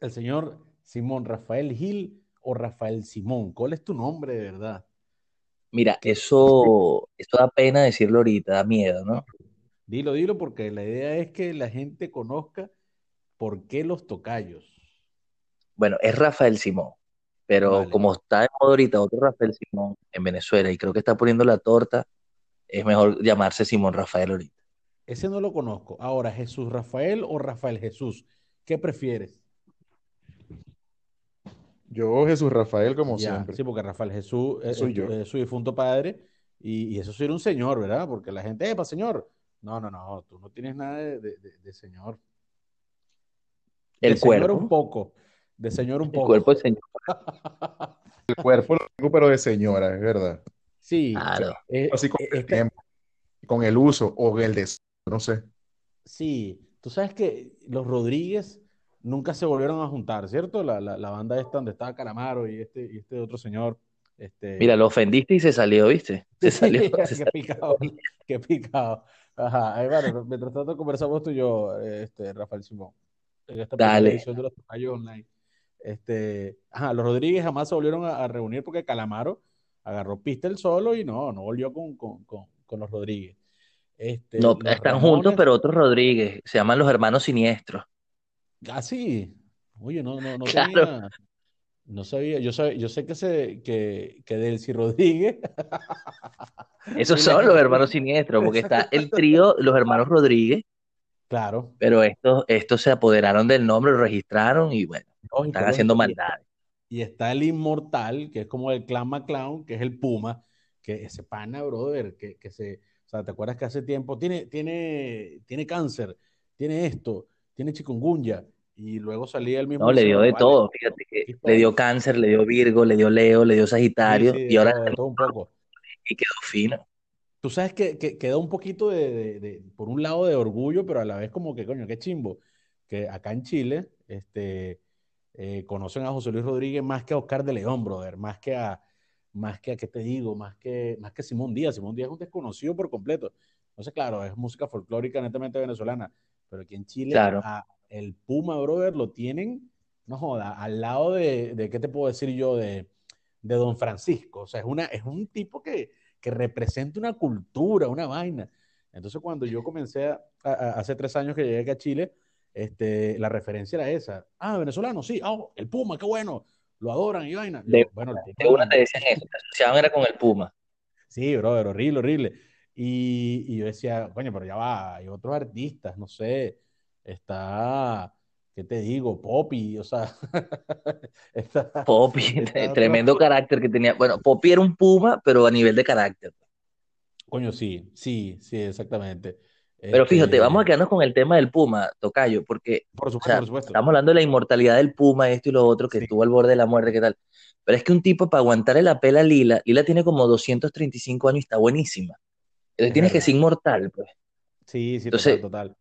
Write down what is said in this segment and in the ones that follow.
El señor Simón Rafael Gil o Rafael Simón. ¿Cuál es tu nombre de verdad? Mira, eso, eso da pena decirlo ahorita, da miedo, ¿no? Dilo, dilo, porque la idea es que la gente conozca por qué los tocayos. Bueno, es Rafael Simón, pero Vale. como está de moda ahorita otro Rafael Simón en Venezuela y creo que está poniendo la torta, es mejor llamarse Simón Rafael ahorita. Ese no lo conozco. Ahora, Jesús Rafael o Rafael Jesús. ¿Qué prefieres? Yo, Jesús Rafael, como Ya, siempre. sí, porque Rafael Jesús es, Soy es yo. tu- es su difunto padre y, y eso sí era un señor, ¿verdad? Porque la gente, ¡epa, señor! No, no, no, tú no tienes nada de, de- de- de señor. De El señor cuerpo, un poco, de señor un el poco. cuerpo del Señor. El cuerpo lo tengo, pero de señora, es verdad. Sí, Claro. eh, Así con eh, el esta- tiempo, con el uso o el deseo, no sé. sí, tú sabes que los Rodríguez nunca se volvieron a juntar, ¿cierto? La, la, la banda esta donde estaba Calamaro y este, y este otro señor. Este, Mira, lo ofendiste y se salió, ¿viste? Se salió, se qué salió. picado, qué picado. Ajá, ahí bueno, mientras tanto conversamos tú y yo, este, Rafael Simón, en esta Dale. edición de los Online. Este, ajá, los Rodríguez jamás se volvieron a, a reunir porque Calamaro agarró pista él solo y no, no volvió con, con, con, con los Rodríguez. Este, No, están juntos, pero otros Rodríguez. Se llaman los hermanos siniestros. ah, sí, oye, no, no, no Claro. tenía, no sabía, yo, sab- yo sé que, se, que, que Delcy Rodríguez, Esos son los hermanos siniestros, porque está el trío, los hermanos Rodríguez, claro, pero estos, estos se apoderaron del nombre, lo registraron y bueno, lógico, están haciendo lógico. Y está- maldades. Y está el inmortal, que es como el clan McClown, que es el Puma, que ese pana, brother, que, que se, sea, ¿te acuerdas que hace tiempo tiene, tiene, tiene cáncer, tiene esto, tiene chikungunya, y luego salía el mismo No, le dio de vale, todo. Fíjate que le dio cáncer, le dio Virgo, le dio Leo, le dio Sagitario sí, y ahora todo, de todo un poco. y quedó fino. Tú sabes que, que, un poquito de, de- de- por un lado, de orgullo, pero a la vez como que, coño, qué chimbo, que acá en Chile, este, eh, conocen a José Luis Rodríguez más que a Oscar de León, brother, más que a, más que a, ¿qué te digo? Más que, más que Simón Díaz. Simón Díaz es un desconocido por completo. Entonces, claro, es música folclórica netamente venezolana, pero aquí en Chile, Claro. a- el Puma, brother, lo tienen, no joda, al lado de, de ¿qué te puedo decir yo? De, de Don Francisco. O sea, es, una, es un tipo que, que representa una cultura, una vaina. Entonces, cuando yo comencé, a, a- a- hace tres años que llegué aquí a Chile, este, la referencia era esa. Ah, venezolano, sí, ah, el Puma, qué bueno, lo adoran y vaina. De, bueno, el de una te decían eso, te asociaban era con el Puma. sí, brother, horrible, horrible. Y, y yo decía, coño, pero ya va, hay otros artistas, no sé, está, ¿qué te digo? Poppy, o sea, está, Poppy, está otro, tremendo carácter que tenía. Bueno, Poppy era un Puma, pero a nivel de carácter. coño, sí, sí, sí, exactamente. Pero fíjate, vamos a Este, quedarnos con el tema del Puma, Tocayo, porque, por o supuesto, sea, por supuesto. estamos hablando de la inmortalidad del Puma, esto y lo otro, que Sí, estuvo al borde de la muerte, ¿qué tal? Pero es que un tipo para aguantarle la pela a Lila, Lila tiene como 235 años y está buenísima. Entonces es tienes que ser inmortal, pues. Sí, sí, total, Entonces, total.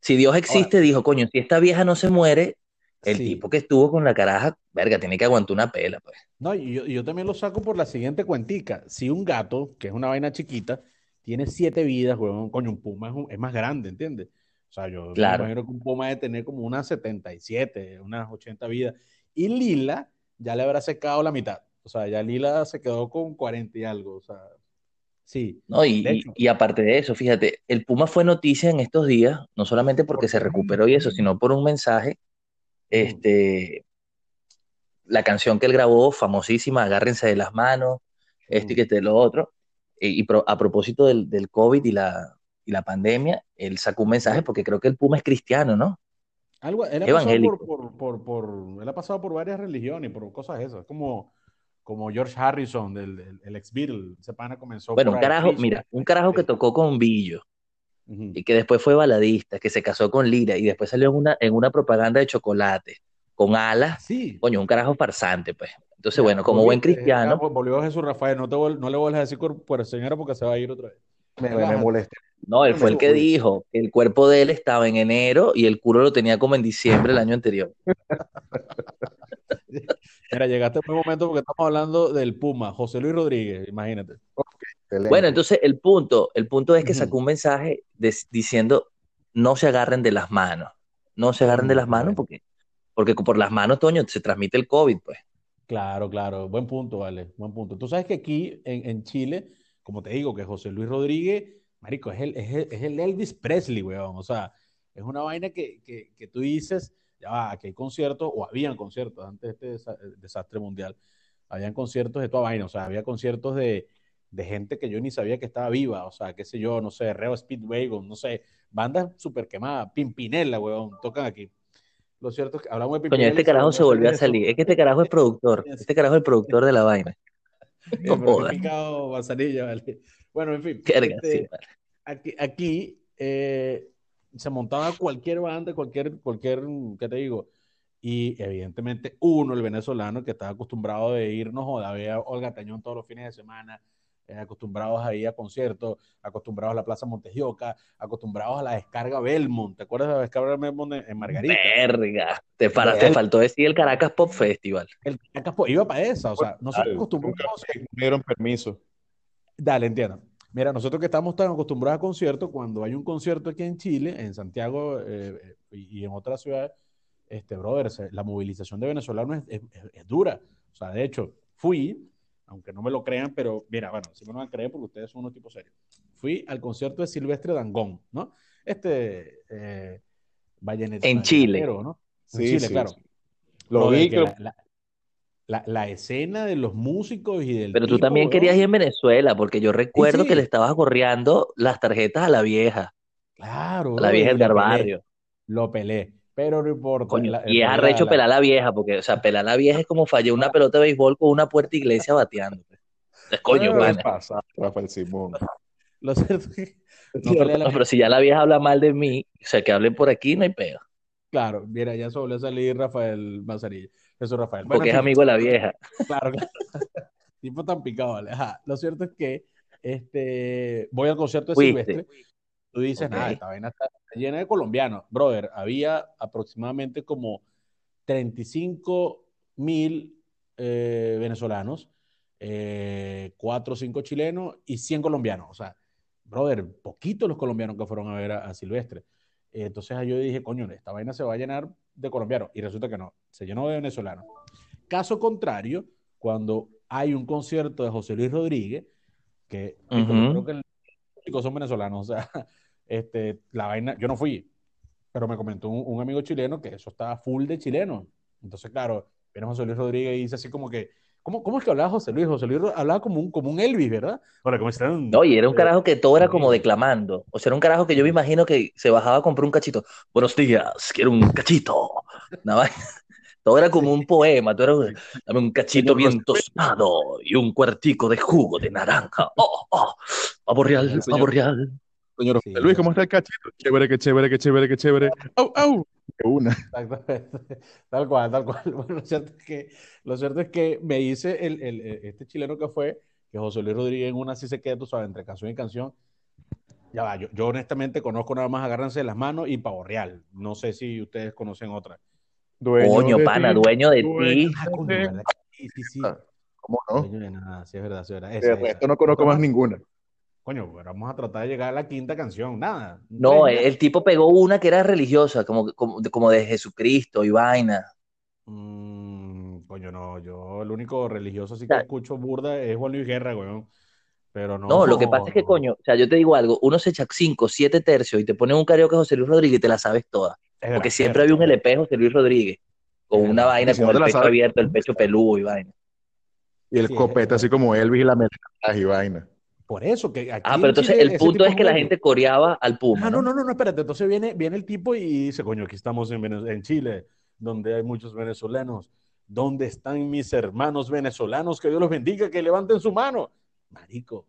si Dios Ahora, existe, dijo, coño, si esta vieja no se muere, el sí. tipo que estuvo con la caraja, verga, tiene que aguantar una pela, pues. No, yo, yo también lo saco por la siguiente cuentica. Si un gato, que es una vaina chiquita, tiene siete vidas, huevón, coño, un puma es, un- es más grande, ¿entiendes? O sea, yo me Claro. imagino que un puma debe tener como unas 77, unas 80 vidas. Y Lila ya le habrá secado la mitad. O sea, ya Lila se quedó con 40 y algo. O sea, sí. No, y, y- y aparte de eso, fíjate, el Puma fue noticia en estos días, no solamente porque se recuperó y eso, sino por un mensaje, ujú, este, la canción que él grabó, famosísima, Agárrense de las manos, esto y ujú, que te lo otro, y, y pro- a propósito del, del COVID y la, y la pandemia, él sacó un mensaje porque creo que el Puma es cristiano, ¿no? Algo, él ha Es pasado por, evangélico. por, por, por- él ha pasado por varias religiones, por cosas esas, como, como George Harrison, del, del- el ex Beatle. Ese pana comenzó Bueno, un carajo, Maiden. mira, un carajo que tocó con Billo y que después fue baladista, que se casó con Lira y después salió en una, en una propaganda de chocolate con alas, sí. coño, un carajo farsante, pues. Entonces, Ya, bueno, como buen cristiano, volvió Jesús Rafael. No, te vol- no le vuelvas a decir por, por señora porque se va a ir otra vez. Me, me, me Relájate. molesta. no, él Me fue el que dijo que el cuerpo de él estaba en enero y el culo lo tenía como en diciembre del año anterior. Mira, llegaste en buen momento porque estamos hablando del Puma, José Luis Rodríguez, imagínate. Bueno, entonces el punto, el punto es que sacó un mensaje de- diciendo no se agarren de las manos. no se agarren de las manos porque, porque por las manos, Toño, se transmite el COVID, pues. Claro, claro, buen punto, vale, buen punto. Tú sabes que aquí en, en Chile, como te digo, que José Luis Rodríguez, marico, es el, es el, es el Elvis Presley, weón. O sea, es una vaina que, que, que tú dices, ya va, aquí hay conciertos, o habían conciertos antes de este desa- desastre mundial, habían conciertos de toda vaina, o sea, había conciertos de, de gente que yo ni sabía que estaba viva, o sea, qué sé yo, no sé, Reo Speedwagon, no sé, bandas súper quemadas, Pimpinela, weón, tocan aquí. Lo cierto es que hablamos de Coño, Pimpinela este y carajo se volvió a salir. Es que este carajo es productor. Este carajo es el productor de la vaina. No picado vale. Bueno, en fin, este, sí, vale. aquí, aquí eh, se montaba cualquier banda, cualquier, cualquier, ¿qué te digo? Y evidentemente uno, el venezolano, que estaba acostumbrado de irnos o de ver a Olga Tañón todos los fines de semana, eh, acostumbrados a ir a conciertos, acostumbrados a la Plaza Montejoca, acostumbrados a la descarga Belmont. ¿Te acuerdas de la descarga Belmont en, en Margarita? Verga. Te, para, te faltó decir el Caracas Pop Festival. El Caracas, pues, iba para esa, o sea, nosotros Nunca acostumbramos me dieron permiso. Dale, entiendo. Mira, nosotros que estamos tan acostumbrados a conciertos, cuando hay un concierto aquí en Chile, en Santiago eh, eh, y, en otras ciudades, este, brother, la movilización de venezolanos es- es- es dura. O sea, de hecho, fui, aunque no me lo crean, pero mira, bueno, si me lo van a creer porque ustedes son unos tipos serios. Fui al concierto de Silvestre Dangond, ¿no? Este, eh, En Chile. ¿no? En Sí, Chile, sí, claro. sí. Lo vi, que la, la- la- la escena de los músicos y del Pero tú también querías ir en Venezuela, porque yo recuerdo sí. que le estabas gorreando las tarjetas a la vieja, Claro, a la vieja del barrio. lo pelé, pero no importa. Coño, la- y es arrecho la- pelar a la vieja, porque, o sea, pelar a la vieja es como fallar una pelota de béisbol con una puerta iglesia bateando. Es coño, ¿qué pana. pasa, Rafael Simón? Lo cierto es que no la No, pero si ya la vieja habla mal de mí, o sea, que hablen por aquí, no hay pedo, Claro, mira, ya sobre salir Rafael Mazarilla. Eso Rafael. Bueno, porque es amigo de la vieja. claro, claro. Tipo tan picado, ¿vale? Ajá. Lo cierto es que este, voy al concierto de Fuiste. Silvestre. Tú dices, Ok. nada, esta vaina está llena de colombianos. Brother, había aproximadamente como 35 mil eh, venezolanos, eh, 4 o 5 chilenos y 100 colombianos. O sea, brother, poquitos los colombianos que fueron a ver a, a Silvestre. Eh, entonces yo dije, coño, esta vaina se va a llenar de colombianos. Y resulta que no, se llenó de venezolanos. Caso contrario, cuando hay un concierto de José Luis Rodríguez, que yo Ujú. creo que el son venezolanos, o sea, este, la vaina, yo no fui, pero me comentó un, un amigo chileno que eso estaba full de chilenos. Entonces, claro, viene José Luis Rodríguez y dice así como que, ¿cómo, cómo es que hablaba José Luis? José Luis hablaba como un, como un Elvis, ¿verdad? Hola, ¿cómo están? No, y era un carajo que todo era como declamando. O sea, era un carajo que yo me imagino que se bajaba a comprar un cachito. Buenos días, quiero un cachito. Vaina. Todo era como un poema. Todo era, dame un cachito Señor bien tostado y un cuartico de jugo de naranja. Oh, oh, pavo real, pavo real. Señor Sí, Luis, ¿cómo está el cachito? Chévere, que chévere, que chévere, que chévere. ¡Au, au! De una. Tal cual, tal cual. Bueno, lo cierto es que, lo cierto es que me dice el, el- este chileno que fue, que José Luis Rodríguez en una sí se queda, tú sabes, entre canción y canción. Ya va, yo, yo honestamente conozco nada más Agárrense de las manos y Pavo Real. No sé si ustedes conocen otra. Dueño Coño, de pana, ti, dueño de ti. Ah. Sí, sí, sí. Ah, ¿Cómo no? Dueño de nada, sí, es verdad, sí, es verdad. De esa. resto no conozco más ninguna. Coño, vamos a tratar de llegar a la quinta canción. Nada. No, el tipo pegó una que era religiosa, como, como, como de Jesucristo y vaina. Mm, coño, no, yo el único religioso así que escucho burda es Juan Luis Guerra, weón. Pero no. No, lo que pasa es que, coño, o sea, yo te digo algo, uno se echa cinco, siete tercios y te ponen un karaoke José Luis Rodríguez y te la sabes toda. Es Porque siempre había un. LP José Luis Rodríguez, con Es una verdad. vaina con el pecho sabes- abierto, el pecho peludo y vaina. Y el Sí, copete, así como Elvis y la melena y vaina. Por eso, que aquí Ah, en pero entonces Chile el punto es que la gente coreaba al Puma, Ah, no, ¿no? no, no, no, espérate. Entonces viene, viene el tipo y dice, coño, aquí estamos en, en Chile, donde hay muchos venezolanos. ¿Dónde están mis hermanos venezolanos? Que Dios los bendiga, que levanten su mano. Marico,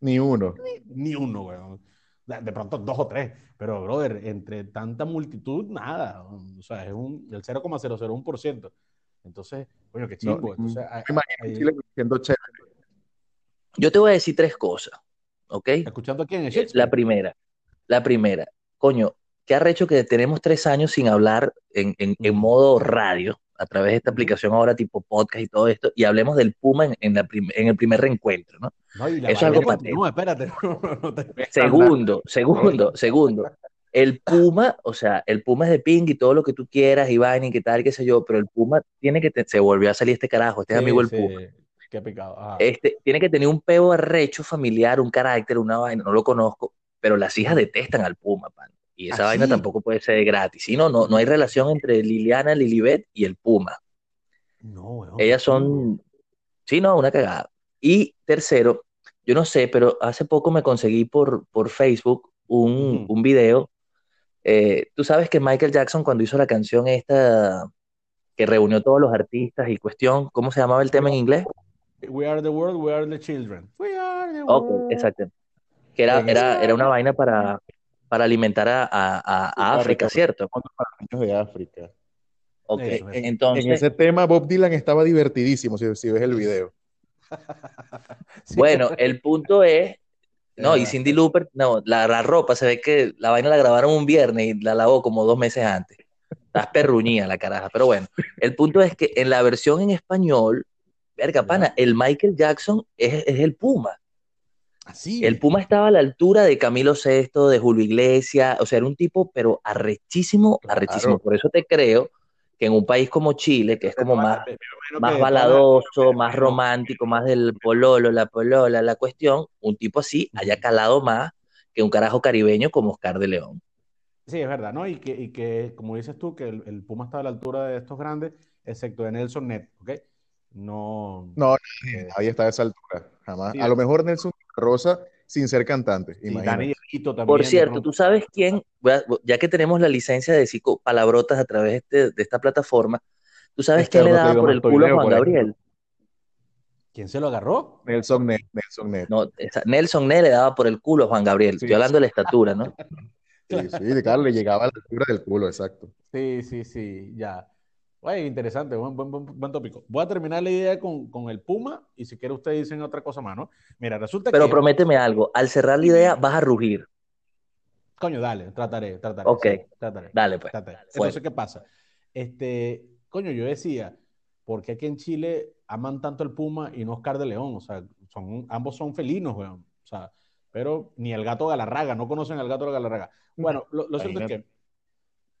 Ni uno. ni uno, weón. De pronto dos o tres, pero brother, entre tanta multitud, nada. O sea, es un, el 0,001%. Entonces, coño, qué No, chingo. Entonces, ahí- Chile siendo chévere. Yo te voy a decir tres cosas, ¿ok? escuchando aquí en el Eh, Shakespeare. La primera, la primera, coño, qué arrecho que tenemos tres años sin hablar en, en, modo radio, a través de esta aplicación ahora tipo podcast y todo esto, y hablemos del Puma en, en la prim- en el primer reencuentro, ¿no? No, y la Eso es algo continúa, espérate. no, no te- Segundo, segundo, segundo. El Puma, o sea, el Puma es de ping y todo lo que tú quieras, vaina y qué tal, qué sé yo, pero el Puma tiene que, te- se volvió a salir este carajo, este es Sí, amigo del sí, Puma. Qué picado. Ajá. Este, tiene que tener un peo arrecho familiar, un carácter, una vaina, no lo conozco, pero las hijas detestan al Puma, pan. Y esa ¿Ah, vaina sí? tampoco puede ser gratis. Sí, no, no, no hay relación entre Liliana, Lilibet y el Puma. No, weón. Ellas son, sí, no, una cagada. Y tercero, yo no sé, pero hace poco me conseguí por, por Facebook un, un video. Eh, tú sabes que Michael Jackson cuando hizo la canción esta que reunió todos los artistas y cuestión, ¿cómo se llamaba el tema en inglés? We are the world, we are the children. We are the Ok, world. exacto. Que era, En era, era una vaina para, para alimentar a, a- a- África, ¿cierto? para niños de África. Ok, Eso, eso. En, entonces, en ese tema, Bob Dylan estaba divertidísimo, si, si ves el video. Sí. bueno, el punto es, no, y. Cindy Lauper, no, la, la ropa, se ve que la vaina la grabaron un viernes y la lavó como dos meses antes. Estás perruñida la caraja, pero bueno, el punto es que en la versión en español, verga, pana, el Michael Jackson es, es el Puma. Así. El Puma estaba a la altura de Camilo VI, de Julio Iglesias, o sea, era un tipo, pero arrechísimo, Claro. arrechísimo. Por eso te creo que en un país como Chile, que es como más, más baladoso, más romántico, más del pololo, la polola, la cuestión, un tipo así haya calado más que un carajo caribeño como Oscar de León. Sí, es verdad, ¿no? Y que, y que como dices tú, que el, el Puma está a la altura de estos grandes, excepto de Nelson Net, ¿ok? No. No, eh, Nadie está a esa altura, jamás. Sí. A lo mejor Nelson Rosa sin ser cantante, sí. Dani también. Por cierto. ¿tú sabes quién? Ya que tenemos la licencia de decir palabrotas a través de, este- de esta plataforma, ¿tú sabes quién le daba por el culo a Juan. Gabriel? ¿Quién se lo agarró? Nelson Net, Nelson Net. No, esa- Nelson le daba por el culo a Juan Gabriel. Sí, Estoy hablando de la estatura, ¿no? Sí, sí, claro, le llegaba a la altura del culo, exacto. Sí, sí, sí, ya. Oye, interesante, buen, buen, buen, buen tópico. Voy a terminar la idea con, con el Puma y si quiere ustedes dicen otra cosa más, ¿no? Mira, resulta Pero que... prométeme algo, al cerrar la idea vas a rugir. Coño, dale, trataré, trataré. Ok. sí, trataré. Dale, pues. trataré. Entonces, ¿qué pasa? Este, coño, yo decía, ¿por qué aquí en Chile aman tanto el Puma y no Oscar de León? O sea, son, ambos son felinos, weón. O sea, pero ni el gato Galarraga, no conocen al gato Galarraga. Bueno, lo, lo cierto es que...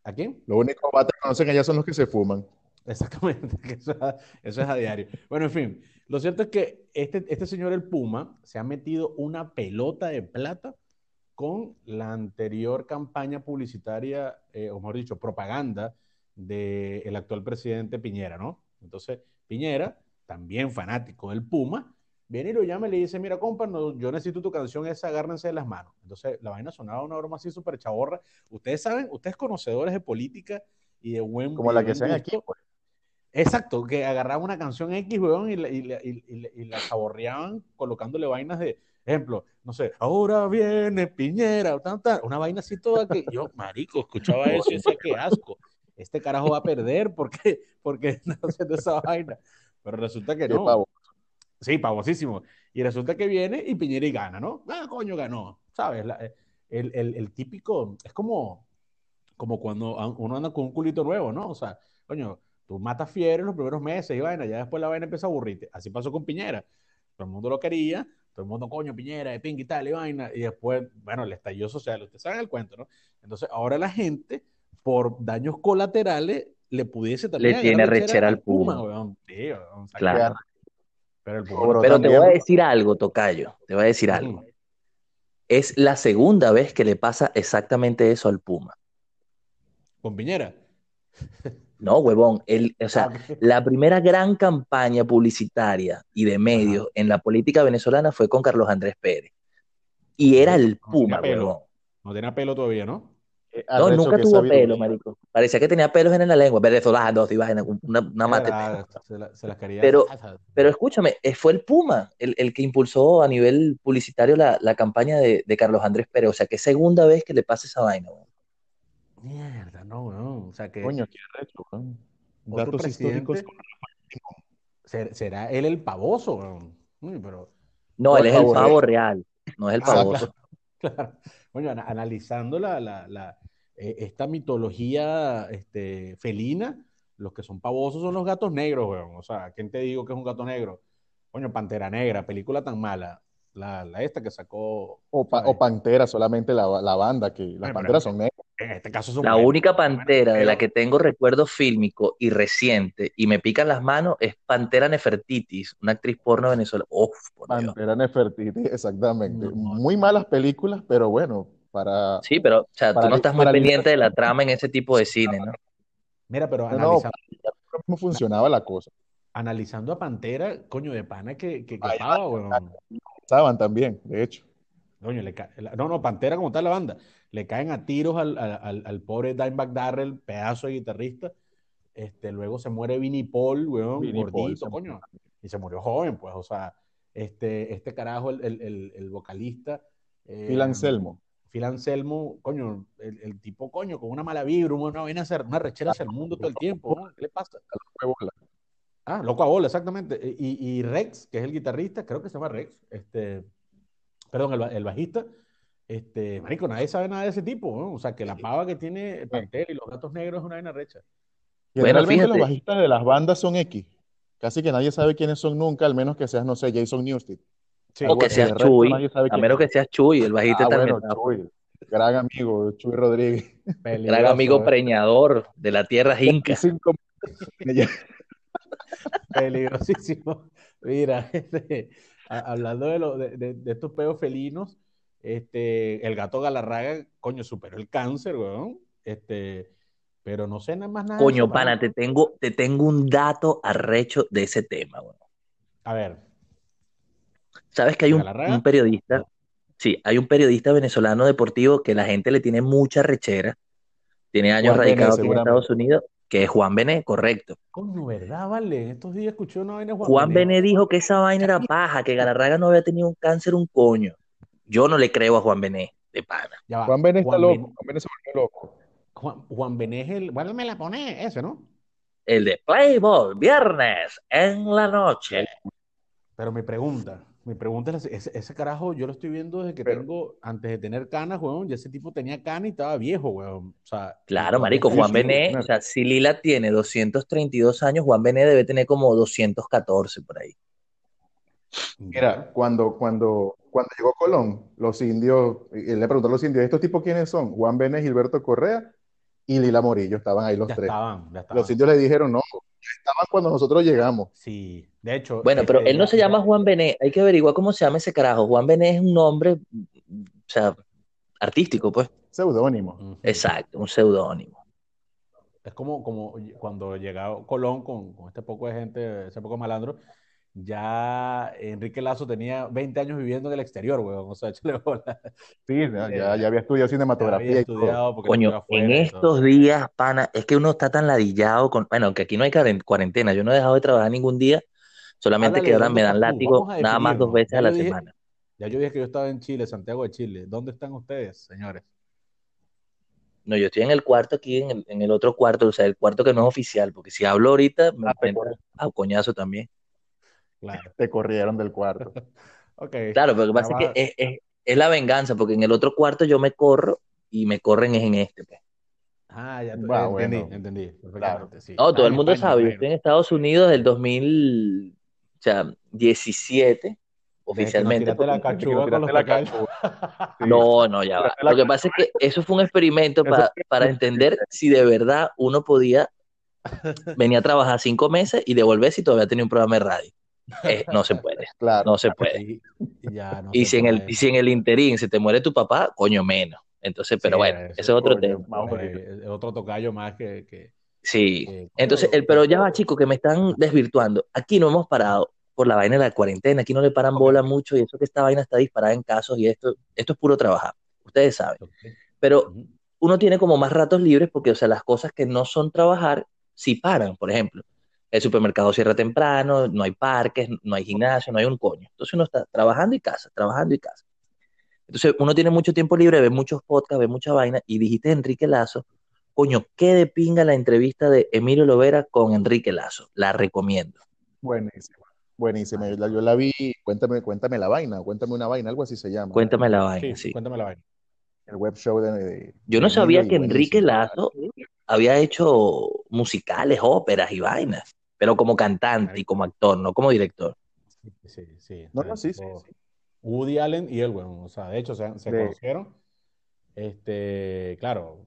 ¿A quién? Los únicos que conocen allá son los que se fuman. Exactamente, eso, eso es a diario. Bueno, en fin, lo cierto es que este, este señor, el Puma, se ha metido una pelota de plata con la anterior campaña publicitaria, eh, o mejor dicho, propaganda del actual presidente Piñera, ¿no? Entonces, Piñera, también fanático del Puma, viene y lo llama y le dice, mira, compa, no, yo necesito tu canción esa, agárrense de las manos. Entonces, la vaina sonaba una broma así súper chaborra. Ustedes saben, ustedes conocedores de política y de buen Como la que sean aquí, pues. Exacto, que agarraban una canción X, weón, y, la- y, la- y- y la- y la saboreaban colocándole vainas de, ejemplo, no sé, ahora viene Piñera, tan, tan, una vaina así toda que yo, marico, escuchaba eso y decía, qué asco, este carajo va a perder, ¿por qué? Porque está haciendo esa vaina. Pero resulta que Qué no. pavo. Sí, pavosísimo. Y resulta que viene y Piñera y gana, ¿no? Ah, coño, ganó. ¿Sabes? La- el, el- el típico, es como, como cuando uno anda con un culito nuevo, ¿no? O sea, coño, tú matas fieros los primeros meses y vaina, ya después la vaina empieza a aburrirte. Así pasó con Piñera. Todo el mundo lo quería, todo el mundo, coño, Piñera, de ping y tal, y vaina. Y después, bueno, el estallido social, ustedes saben el cuento, ¿no? Entonces, ahora la gente, por daños colaterales, le pudiese también Le tiene rechera al Puma. weón. Sí, weón, Claro. Pero el no- te voy a decir algo, Tocayo, te voy a decir algo. Ujú. Es la segunda vez que le pasa exactamente eso al Puma. Con Piñera. No, huevón, el, o sea, Ah, la primera gran campaña publicitaria y de medios en la política venezolana fue con Carlos Andrés Pérez. Y era el No Puma, pelo. huevón. No tenía pelo todavía, ¿no? Eh, No, nunca tuvo sabiduría. pelo, marico. Parecía que tenía pelos en la lengua. Venezolano, sí, vaina, una, una mate. Era- se, la- se las quería. Pero- Pero escúchame, eh, fue el Puma el, el que impulsó a nivel publicitario la, la campaña de, de Carlos Andrés Pérez. O sea, que es segunda vez que le pasa esa vaina. huevón. Mierda, no, no. O sea que Coño, qué Datos históricos. será él el pavoso, weón. Uy, pero No, él es el pavo real. pavo real, no es el Ah, pavoso. Claro. Ana- analizando la, la- la, eh, esta mitología este, felina, los que son pavosos son los gatos negros, weón. O sea, ¿quién te digo que es un gato negro? Coño, Pantera Negra, película tan mala. La, la esta que sacó. O, pa- ¿sabes? o Pantera, solamente la, la banda, que las Bueno, panteras pero- son negras. En este caso son La única pantera de la que tengo recuerdo fílmico y reciente y me pican las manos es Pantera Nefertitis, una actriz porno venezolana. Uf, por Dios. Pantera Nefertiti, exactamente. No. Muy malas películas, pero bueno, para... Sí, pero o sea, tú no estás muy pendiente de la trama en ese tipo de cine, ¿no? Mira, pero analizando, cómo funcionaba la cosa. analizando a Pantera, coño, de pana que, que, que pava, weón. Estaban también, de hecho. Coño, le ca- no, no, Pantera como tal la banda. Le caen a tiros al, al, al- pobre Dimebag Darrell, pedazo de guitarrista. Este, luego se muere Vinnie Paul, weón, Vinnie Paul gordito, se coño. Y se murió joven, pues, o sea, este, este carajo, el, el, el, el vocalista. eh, Phil Anselmo. Phil Anselmo, coño, el, el tipo, coño, con una mala vibra, una vaina, hacia- una rechera hacia el mundo todo el tiempo, ¿no? ¿Qué le pasa? Ah, loco a bola, exactamente. Y, y Rex, que es el guitarrista, creo que se llama Rex, este, perdón, el, ba- el bajista, este, marico, nadie sabe nada de ese tipo, ¿no? O sea, que la pava que tiene Pantera y los gatos negros es una vaina recha. Generalmente fíjate. los bajistas de las bandas son X. Casi que nadie sabe quiénes son nunca, al menos que seas, no sé, Jason Newsted. Sí, O que bueno, seas Chuy, a menos que seas Chuy, el bajista Ah, también bueno, Chuy, gran amigo, Chuy Rodríguez. gran amigo ¿eh? preñador de la tierra inca. Peligrosísimo. Mira, este, hablando de, lo, de, de- de estos peos felinos, este, el gato Galarraga, coño, superó el cáncer, weón. Este, pero no sé nada más nada Coño, eso, pana, te tengo, te tengo un dato arrecho de ese tema, weón. A ver, ¿Sabes que hay ¿De un, periodista? Sí, hay un periodista venezolano deportivo que la gente le tiene mucha rechera. Tiene años radicado aquí en. Estados Unidos, que es Juan Bené, correcto. coño, ¿verdad, vale? En estos días escuché una vaina de Juan, Juan Bené. Bené dijo que esa vaina era paja, que Galarraga no había tenido un cáncer, un coño. Yo no le creo a Juan Bené, de pana. Ya va. Juan Bené está Juan loco, Ben- Juan Bené se volvió loco. Juan, Juan Bené es el. Bueno, me la pone ese, ¿no? El de Playboy, viernes en la noche. Pero mi pregunta, mi pregunta es: ese, ese carajo yo lo estoy viendo desde que Pero- tengo, antes de tener canas, weón. Ya ese tipo tenía canas y estaba viejo, weón. O sea, Claro, marico, Juan. Bené, o sea, si Lila tiene 232 años, Juan Bené debe tener como 214 por ahí. Mira, cuando, cuando, cuando llegó Colón, los indios, él le preguntó a los indios, ¿estos tipos quiénes son? Juan Bené, Gilberto Correa y Lila Morillo, estaban ahí los ya tres. estaban, ya estaban. Los indios le dijeron, no, estaban cuando nosotros llegamos. Sí, de hecho. Bueno, pero este, él no se llama Juan Bené, hay que averiguar cómo se llama ese carajo. Juan Bené es un nombre, o sea, artístico, pues. Seudónimo. Exacto, un seudónimo. Es como, como cuando llegaba Colón con, con este poco de gente, ese poco malandro, ya Enrique Lazo tenía 20 años viviendo en el exterior, weón. O sea, échale bola. Sí, ya, ya, ya había estudiado Ya cinematografía había y todo. estudiado porque Coño, en estos días, pana, es que uno está tan ladillado con, bueno, que aquí no hay cuaren- cuarentena, yo no he dejado de trabajar ningún día, solamente que ahora ¿dónde me dan tú? látigo nada más dos veces a la dije- semana. Ya yo dije que yo estaba en Chile, Santiago de Chile. ¿Dónde están ustedes, señores? No, yo estoy en el cuarto aquí, en el, en el otro cuarto, o sea, el cuarto que no es oficial, porque si hablo ahorita me Ah, entra a coñazo también. Claro. Te corrieron del cuarto. Ok. Claro, pero lo que pasa es que es, es- es la venganza, porque en el otro cuarto yo me corro y me corren es en este. pues. Ah, ya Va, entendí, bueno. entendí. Sí. No, todo el mundo España, sabe, yo estoy en. Estados Unidos del 2000, o sea, 17, Desde que nos oficialmente. la cachuga la. Sí. No, no, ya va. Lo que pasa es que eso fue un experimento para entender si de verdad uno podía venir a trabajar cinco meses y devolverse y todavía tenía un programa de radio. Eh, no se puede, Claro. no se puede. Y, ya no Y se si en el, y si en el interín se te muere tu papá, coño menos. Entonces, pero Sí, bueno, eso, ese es otro coño, tema. es otro tocayo más que. que- Sí. Entonces, el, pero ya va, chicos, que me están desvirtuando. Aquí no hemos parado por la vaina de la cuarentena, aquí no le paran bola mucho y eso que esta vaina está disparada en casos y esto, esto es puro trabajar. Ustedes saben. Pero uno tiene como más ratos libres porque, o sea, las cosas que no son trabajar, sí paran. Por ejemplo, el supermercado cierra temprano, no hay parques, no hay gimnasio, no hay un coño. Entonces uno está trabajando y casa, trabajando y casa. Entonces uno tiene mucho tiempo libre, ve muchos podcasts, ve mucha vaina y dijiste Enrique Lazo, coño, qué de pinga la entrevista de Emilio Lovera con Enrique Lazo. La recomiendo. Buenísima. Buenísima. Yo la, yo la vi, cuéntame, cuéntame la vaina, cuéntame una vaina, algo así se llama. Cuéntame la Sí, vaina, sí. cuéntame la vaina. El web show de, de- Yo no de sabía que Enrique. Lazo había hecho musicales, óperas y vainas, pero como cantante y como actor, no como director. Sí, sí, sí. No, no, sí, sí, sí. Woody Allen y él, weón. O sea, de hecho, se, se De- conocieron. Este, claro,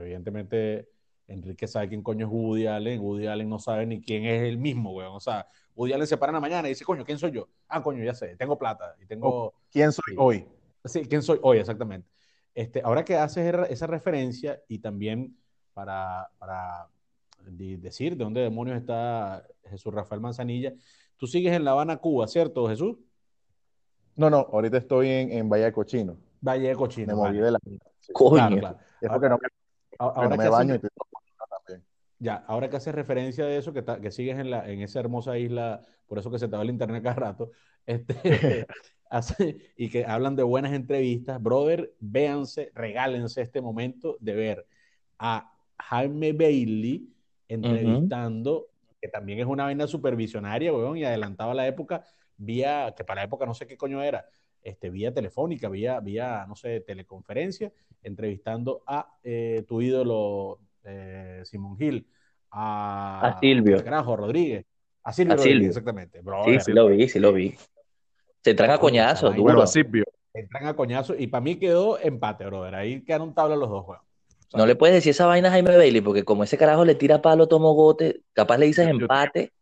evidentemente Enrique sabe quién coño es Woody Allen, Woody Allen no sabe ni quién es el mismo, weón. O sea, Woody Allen se para en la mañana y dice, coño, ¿quién soy yo? Ah, coño, ya sé, tengo plata y tengo... ¿Quién soy Sí. hoy? Sí, ¿quién soy hoy? Exactamente. Este, ahora que haces er- esa referencia y también para, para di- decir de dónde demonios está Jesús Rafael Manzanilla, tú sigues en La Habana, Cuba, ¿cierto, Jesús? No, no, ahorita estoy en, en Valle de Cochino. Valle de Cochino. Me moví vale. de la. Coño. Claro, claro. Es porque no me, Ahora no que me baño y también. ya, ahora que haces referencia de eso, que, ta- que sigues en, la, en esa hermosa isla, por eso que se te va el internet cada rato, este, hace- y que hablan de buenas entrevistas, brother, véanse, regálense este momento de ver a Jaime Bailey entrevistando, que también es una vaina supervisionaria, weón, y adelantaba la época, vía, que para la época no sé qué coño era, este, vía telefónica, vía, vía, no sé, teleconferencia, entrevistando a eh, tu ídolo eh, Simón Gil, a, A Silvio. ¿qué carajo, Rodríguez, a Silvio A Rodríguez, Silvio. exactamente. Sí, Brother, sí lo vi, sí lo vi. Se a coñazos, vaina. duro. Bueno, así vio. entran a coñazo y para mí quedó empate, brother. Ahí quedaron tabla los dos juegos. No le puedes decir esa vaina a Jaime Bailey, porque como ese carajo le tira palo, tomo gote, capaz le dices empate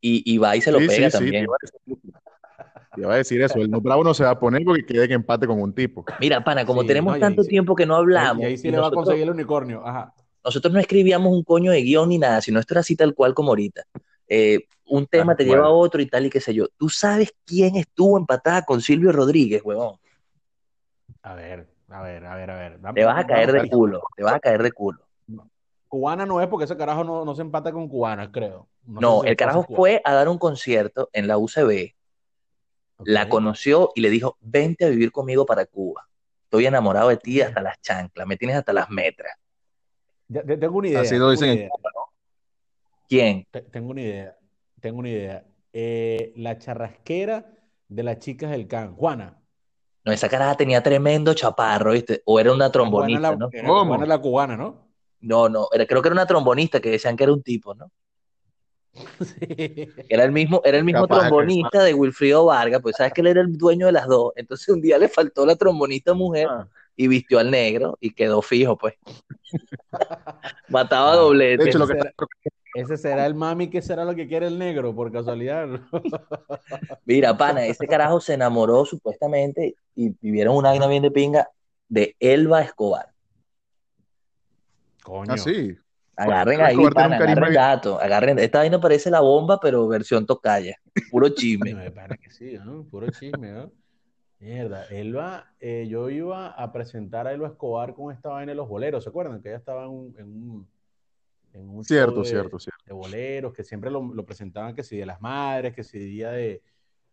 y, y va y se lo Sí, pega sí, también. iba a decir, te iba a decir eso. El no bravo no se va a poner porque quede que empate con un tipo. Mira, pana, como Sí, tenemos no, tanto sí. tiempo que no hablamos, y ahí sí y le va a conseguir el unicornio. Ajá. nosotros no escribíamos un coño de guion ni nada, sino esto era así tal cual como ahorita. Eh, un tema te lleva a otro y tal y qué sé yo. ¿Tú sabes quién estuvo empatada con Silvio Rodríguez, huevón? A ver, a ver, a ver, a ver. Dame- Te vas a caer dame de culo, te vas a caer de culo. Cubana no es porque ese carajo no, no se empata con cubana, creo. No, si el carajo fue a dar un concierto en la UCB, la conoció y le dijo, vente a vivir conmigo para Cuba. Estoy enamorado de ti hasta las chanclas, me tienes hasta las metras. Ya- ya tengo una idea. Así lo dicen. ¿Quién? Te- Tengo una idea. Tengo una idea. Eh, la charrasquera de las chicas del can. Juana. No, esa caraja tenía tremendo chaparro, ¿viste? O era una trombonista, la, ¿no? era la cubana, ¿no? No, no, era, creo que era una trombonista que decían que era un tipo, ¿no? Sí. Era el mismo, era el mismo Capaz que trombonista de Wilfrido Vargas, pues sabes que él era el dueño de las dos. Entonces un día le faltó la trombonista mujer Ah, y vistió al negro y quedó fijo, pues. Mataba Claro. doblete. de hecho, lo que ese será el mami que será lo que quiere el negro, por casualidad. Mira, pana, ese carajo se enamoró supuestamente y vivieron una vaina bien de pinga de Elba Escobar. Coño. ah, sí. Agarren ahí, pana, agarren bien- datos, agarren. Esta vaina parece la bomba, pero versión tocaya. Puro chisme. De pana que sí, ¿no? Puro chisme, ¿no? Mierda, Elba, eh, yo iba a presentar a Elba Escobar con esta vaina de los boleros, ¿se acuerdan? Que ella estaba en un, en un, en un show Cierto, de, cierto, cierto. de boleros, que siempre lo, lo presentaban que si de las madres, que si día de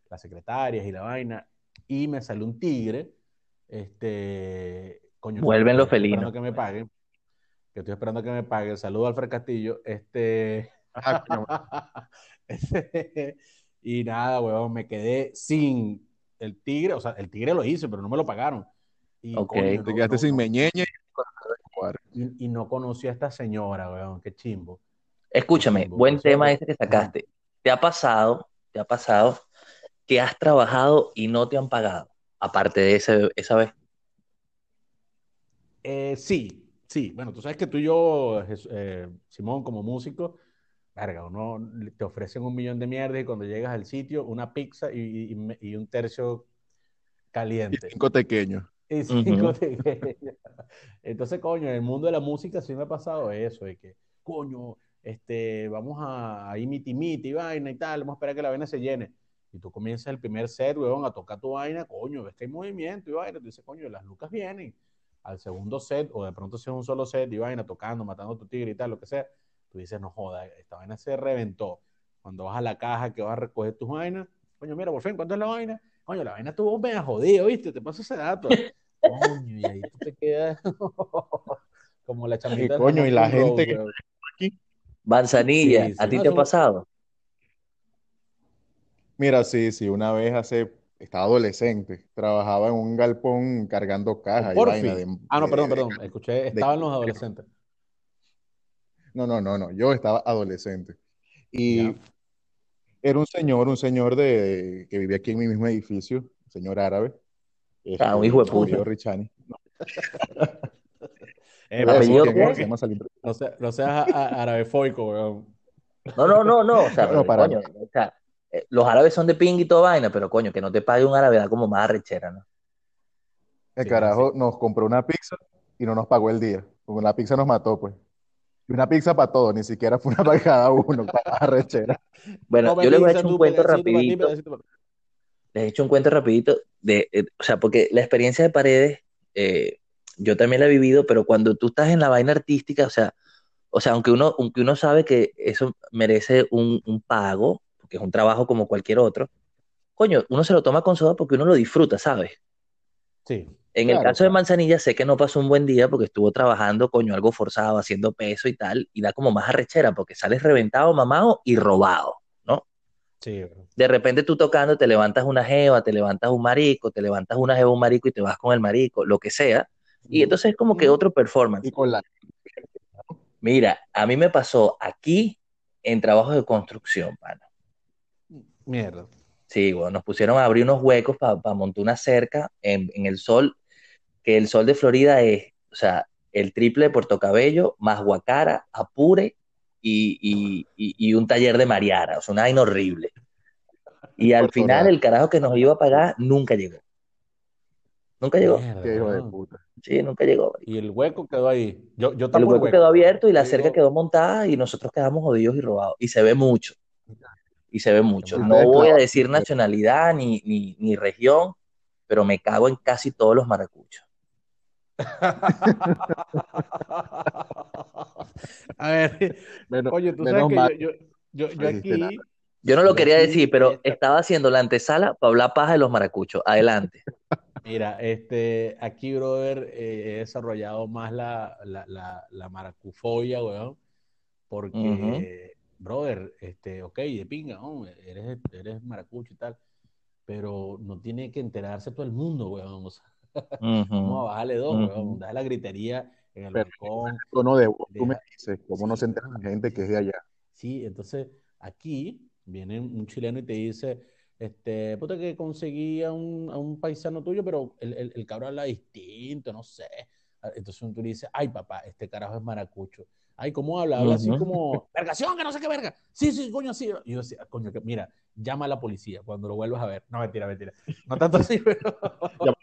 las secretarias y la vaina, y me salió un tigre, este, coño, Vuelven los estoy felinos. esperando que me paguen, que estoy esperando que me paguen, saludo a Alfred Castillo, este... Ah, Ese- y nada, weón, me quedé sin el tigre, o sea, el tigre lo hice, pero no me lo pagaron. Y, Ok. coño, te quedaste no- sin no- meñeñe. Y, y no conocí a esta señora, weón, qué chimbo. Escúchame, chimbo, buen tema ese que sacaste. ¿Te ha pasado, te ha pasado que has trabajado y no te han pagado? Aparte de ese, esa vez. Eh, sí, sí, bueno, tú sabes que tú y yo, eh, Simón, como músico, verga, uno te ofrecen un millón de mierdas y cuando llegas al sitio, una pizza y, y- y un tercio Y caliente. cinco pequeños. Cinco Ujú. pequeños. Entonces, coño, en el mundo de la música sí me ha pasado eso, de que, coño, este, vamos a, a miti miti, vaina y tal, vamos a esperar que la vaina se llene. Y tú comienzas el primer set, weón, a tocar tu vaina, coño, ves que hay movimiento y vaina, tú dices, coño, las lucas vienen. Al segundo set, o de pronto si es un solo set y vaina, tocando, matando a tu tigre y tal, lo que sea, tú dices, no joda, esta vaina se reventó. Cuando vas a la caja que vas a recoger tus vainas, coño, mira, por fin, ¿cuánto es la vaina? Coño, la vaina estuvo medio jodido, ¿viste? Te paso ese dato. Coño, y ahí tú te quedas como la chamita Y del coño, y la Road, gente que- weón. Manzanilla, Sí, sí, ¿a ti no, te ha pasado? Mira, sí, sí, una vez hace, estaba adolescente, trabajaba en un galpón cargando cajas y vaina de, Ah, no, de- perdón, perdón. Escuché, estaban los adolescentes. No, no, no, no, yo estaba adolescente. Y Ya. Era un señor, un señor de, que vivía aquí en mi mismo edificio, un señor árabe. Ah, un hijo de puta. Richani. Eh, a decir ¿Apellido se llama Salim. No, sea- no seas arabefoico, weón. No, no, no, no. O sea, No, para coño, o sea, eh, los árabes son de ping y toda vaina, pero coño, que no te pague un árabe da como más arrechera, ¿no? El Sí, carajo nos compró una pizza y no nos pagó el día. Porque la pizza nos mató, pues. Una pizza para todos, ni siquiera fue una para cada uno, para arrechera. Bueno, yo les voy a echar un cuento rapidito. pedacito Les he hecho un cuento rapidito de, eh, o sea, porque la experiencia de paredes, eh, yo también la he vivido, pero cuando tú estás en la vaina artística, o sea, o sea, aunque uno, aunque uno sabe que eso merece un, un pago, porque es un trabajo como cualquier otro, coño, uno se lo toma con soda porque uno lo disfruta, ¿sabes? Sí. En el Claro, caso de. Manzanilla, sé que no pasó un buen día porque estuvo trabajando, coño, algo forzado, haciendo peso y tal, y da como más arrechera porque sales reventado, mamado y robado, ¿no? Sí. De repente tú tocando te levantas una jeva, te levantas un marico, te levantas una jeva, un marico y te vas con el marico, lo que sea. Y entonces es como que otro performance. Y con la... Mira, a mí me pasó aquí en trabajos de construcción, pana. Mierda. Sí, bueno, nos pusieron a abrir unos huecos para montar una cerca en, en el sol, que el sol de Florida es, o sea, el triple de Puerto Cabello, más Guacara, Apure y, y- y- y un taller de Mariara, o sea, una vaina horrible. Y al final el carajo que nos iba a pagar nunca llegó. Nunca llegó. Mierda, Qué hijo de weón. puta. Sí, nunca llegó. Y el hueco quedó ahí. Yo, yo El hueco quedó abierto y la cerca digo, quedó montada y nosotros quedamos jodidos y robados. Y se ve mucho. Y se ve mucho. No voy a decir nacionalidad ni, ni, ni región, pero me cago en casi todos los maracuchos. A ver, Menos, oye, tú sabes que yo, yo, yo, aquí, Yo no lo quería decir, pero esta- estaba haciendo la antesala para hablar paja de los maracuchos. Adelante. mira, este, aquí, brother, eh, he desarrollado más la, la, la, la maracufobia, weón, porque, brother, este, ok, de pinga, ¿no? eres, eres maracucho y tal, pero no tiene que enterarse todo el mundo, weón, o sea, vamos a bajarle dos, Ujú. weón, da la gritería en el balcón, de voz, tú me dices, ¿cómo no se entera la gente que es de allá? Sí, entonces aquí viene un chileno y te dice, este, puta que conseguí a un, a un paisano tuyo, pero el, el, el cabrón habla distinto, no sé. Ah, Entonces tú le dices, ay papá, este carajo es maracucho. Ay, ¿cómo habla? Habla así como, vergación, que no sé qué verga. Sí, sí, coño, sí. Y yo decía, coño, que mira, llama a la policía cuando lo vuelvas a ver. No, mentira, mentira. No tanto así, pero,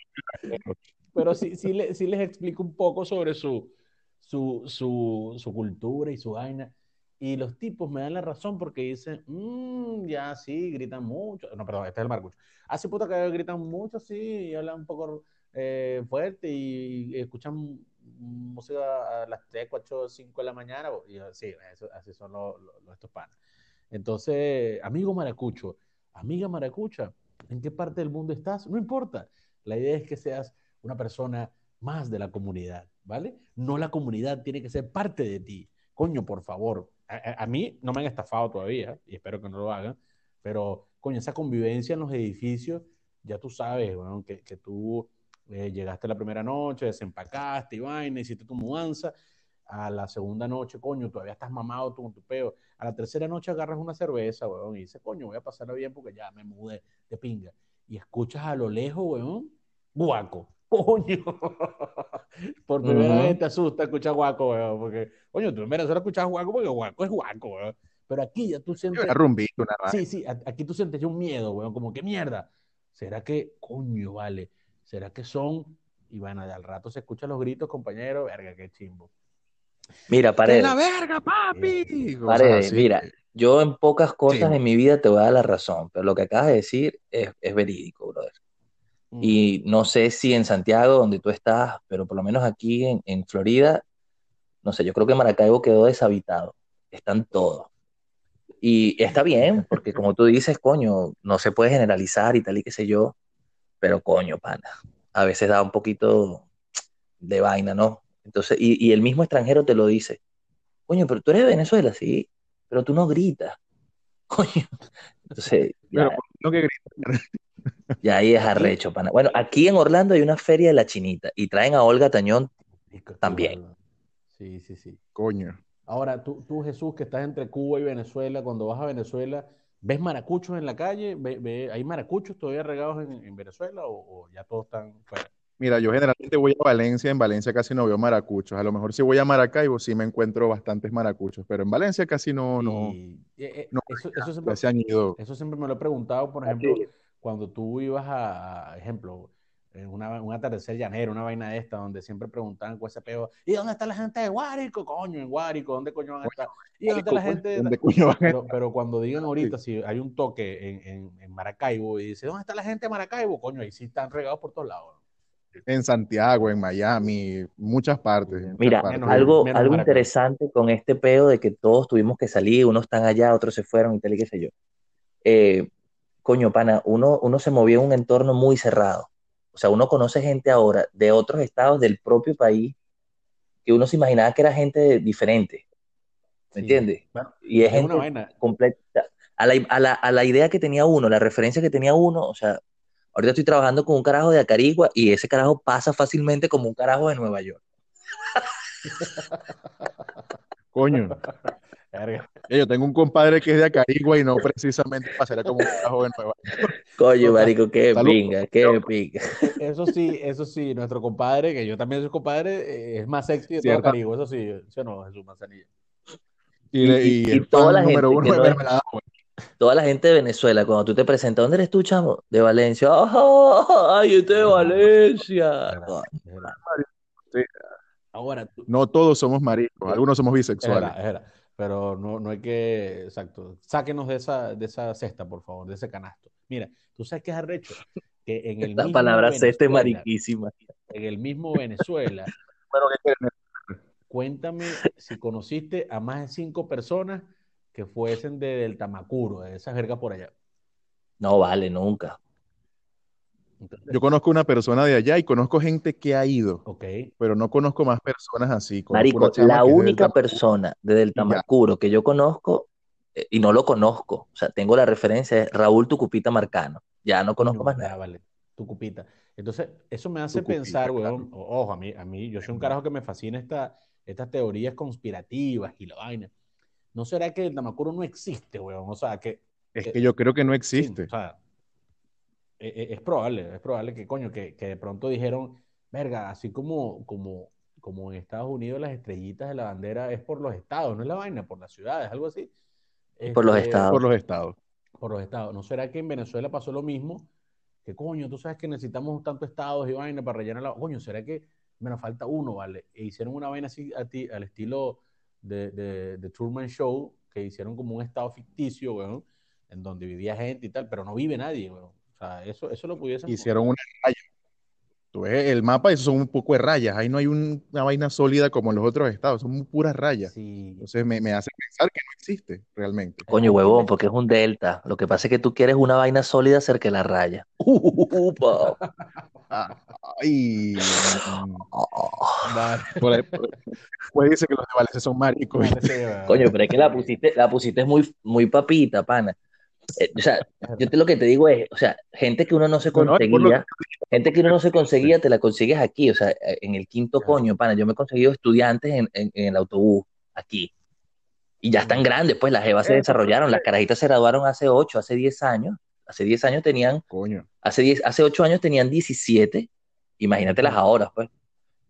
pero sí, sí, le- sí les explico un poco sobre su, su, su, su cultura y su vaina. Y los tipos me dan la razón porque dicen, "Mm, ya sí, gritan mucho. No, perdón, este es el marcucho. Así puta que gritan mucho, sí, y hablan un poco eh, fuerte y, escuchan música a las 3, 4, 5 de la mañana. Y yo, sí, eso- así son los, los- estos panas. Entonces, amigo maracucho, amiga maracucha, ¿en qué parte del mundo estás? No importa. La idea es que seas una persona más de la comunidad, ¿vale? No la comunidad tiene que ser parte de ti. Coño, por favor. A- a mí no me han estafado todavía y espero que no lo hagan, pero coño, esa convivencia en los edificios, ya tú sabes, bueno, que, que tú eh, llegaste la primera noche, desempacaste y vaina, hiciste tu mudanza. A la segunda noche, coño, todavía estás mamado tú con tu peo. A la tercera noche agarras una cerveza, weón, y dices, coño, voy a pasarla bien porque ya me mudé de pinga. Y escuchas a lo lejos, weón, guaco. Coño. Por primera Ujú. vez te asusta escuchar guaco, weón, porque, coño, tú en Venezuela escuchas guaco porque guaco es guaco, weón. Pero aquí ya tú sientes. Una rumbita, una. Sí, sí, aquí tú sientes un miedo, weón, como que mierda. ¿Será que, coño, vale? ¿Será que son? Y bueno, de al rato se escuchan los gritos, compañero, verga, qué chimbo. Mira, ¡Que Paredes, la verga, papi! Cosas Paredes, mira, yo en pocas cosas Sí. en mi vida te voy a dar la razón, pero lo que acabas de decir es, es verídico, brother. Mm. Y no sé si en Santiago, donde tú estás, pero por lo menos aquí en, en Florida, no sé, yo creo que Maracaibo quedó deshabitado. Están todos. Y está bien, porque como tú dices, coño, no se puede generalizar y tal y qué sé yo, pero coño, pana, a veces da un poquito de vaina, ¿no? Entonces, y, y el mismo extranjero te lo dice, coño, pero tú eres de Venezuela, sí, pero tú no gritas, coño. Entonces, ya, Pero no que grita. ya ahí es arrecho, pana. Bueno, aquí en Orlando hay una feria de la chinita y traen a Olga Tañón también. Sí, sí, sí. Coño. Ahora, tú, tú, Jesús, que estás entre Cuba y Venezuela, cuando vas a Venezuela, ¿ves maracuchos en la calle? ¿Ve- ve- ¿Hay maracuchos todavía regados en, en Venezuela o, o ya todos están fuera? Mira, yo generalmente voy a Valencia, en Valencia casi no veo maracuchos. A lo mejor si voy a Maracaibo sí me encuentro bastantes maracuchos, pero en Valencia casi no, no, Y, eh, no, eso, siempre, se han ido. eso siempre me lo he preguntado, por ejemplo, cuando tú ibas a, ejemplo, una, un atardecer llanero, una vaina de esta, donde siempre preguntaban con ese peo, ¿y dónde está la gente de Guárico? Coño, en Guárico, ¿dónde coño van a estar? ¿Y dónde está la gente de ¿dónde coño van a Pero, estar? pero cuando digan Sí. ahorita, si hay un toque en, en, en Maracaibo y dice, ¿dónde está la gente de Maracaibo? Coño, ahí sí están regados por todos lados. En Santiago, en Miami, muchas partes. muchas Mira, partes. Menos- algo, menos algo Maracaibo. interesante con este peo de que todos tuvimos que salir, unos están allá, otros se fueron y tal y qué sé yo. Eh, coño, pana, uno, uno se movía en un entorno muy cerrado. O sea, uno conoce gente ahora de otros estados del propio país que uno se imaginaba que era gente diferente, ¿me Sí. entiendes? Bueno, Y es es una gente vaina. completa. A la, a la, a la idea que tenía uno, la referencia que tenía uno, o sea, ahorita estoy trabajando con un carajo de Acarigua y ese carajo pasa fácilmente como un carajo de Nueva York. Coño. Yo tengo un compadre que es de Acarigua y no precisamente pasaría como un carajo de Nueva York. Coño, marico, qué Salud. pinga, qué pinga. Eso sí, eso sí, nuestro compadre, que yo también soy compadre, eh, es más sexy de todo. Caribe, eso sí, ¿sí o no, Jesús Manzanilla? Y, Y- el toda la número gente uno de no es-. Toda la gente de Venezuela, cuando tú te presentas, ¿dónde eres tú, chamo? De Valencia. ¡Ah, ¡Ay, este de Valencia! Ahora, tú- No todos somos maricos, algunos somos es bisexuales. verdad, es verdad, pero no, no hay que, exacto, sáquenos de esa, de esa cesta, por favor, de ese canasto. Mira, tú sabes que es arrecho, que en el La mismo palabra cesta es mariquísima. en el mismo Venezuela, ¿qué cuéntame si conociste a más de cinco personas que fuesen de, del Tamacuro, de esa jerga por allá. No vale, nunca. Entonces, Yo conozco una persona de allá y conozco gente que ha ido, ok, pero no conozco más personas así. Marico, la del única persona desde el ya. Tamacuro que yo conozco, eh, y no lo conozco, o sea, tengo la referencia, es Raúl Tucupita Marcano. Ya no conozco más nada. vale, tu cupita. Entonces, eso me hace pensar, weón, ojo, a mí, a mí, yo soy un carajo que me fascina esta, estas teorías conspirativas y la vaina. ¿No será que el Tamacuro no existe, weón? O sea, que, Es eh, que yo creo que no sí, existe. o sea, e- e- es probable, es probable que, coño, que, que de pronto dijeron, verga, así como, como, como en Estados Unidos las estrellitas de la bandera es por los estados, no es la vaina, por las ciudades, algo así. Por los Este, estados. Por los estados. por los estados. ¿No será que en Venezuela pasó lo mismo? Que coño, tú sabes que necesitamos tantos estados y vaina para rellenar la... Coño, ¿será que me nos falta uno, vale? E hicieron una vaina así a ti, al estilo de, de, de Truman Show, que hicieron como un estado ficticio, weón, en donde vivía gente y tal, pero no vive nadie, weón. O sea, eso, eso lo pudiesen... Hicieron una raya. Tú ves el mapa eso son un poco de rayas. Ahí no hay un- una vaina sólida como en los otros estados, son puras rayas. Sí. Entonces me, me hace pensar que no existe realmente. Coño, huevón, porque es un delta. Lo que pasa es que tú quieres una vaina sólida cerca de la raya. Upa. Ay, Vale. por ahí- por- pues dice que los de Valencia son maricos. Coño, pero es que la pusiste, la pusiste muy, muy papita, pana. Eh, o sea, yo te, lo que te digo es, o sea, gente que uno no se No, no, conseguía, gente que uno no se conseguía, te la consigues aquí, o sea, eh, en el quinto Claro. coño, pana, yo me he conseguido estudiantes en, en- en el autobús, aquí, y ya están grandes, pues las jevas se Eso, desarrollaron, las carajitas se graduaron hace 8, hace 10 años, hace 10 años tenían, Coño. hace 10, hace 8 años tenían 17, imagínatelas ahora, pues,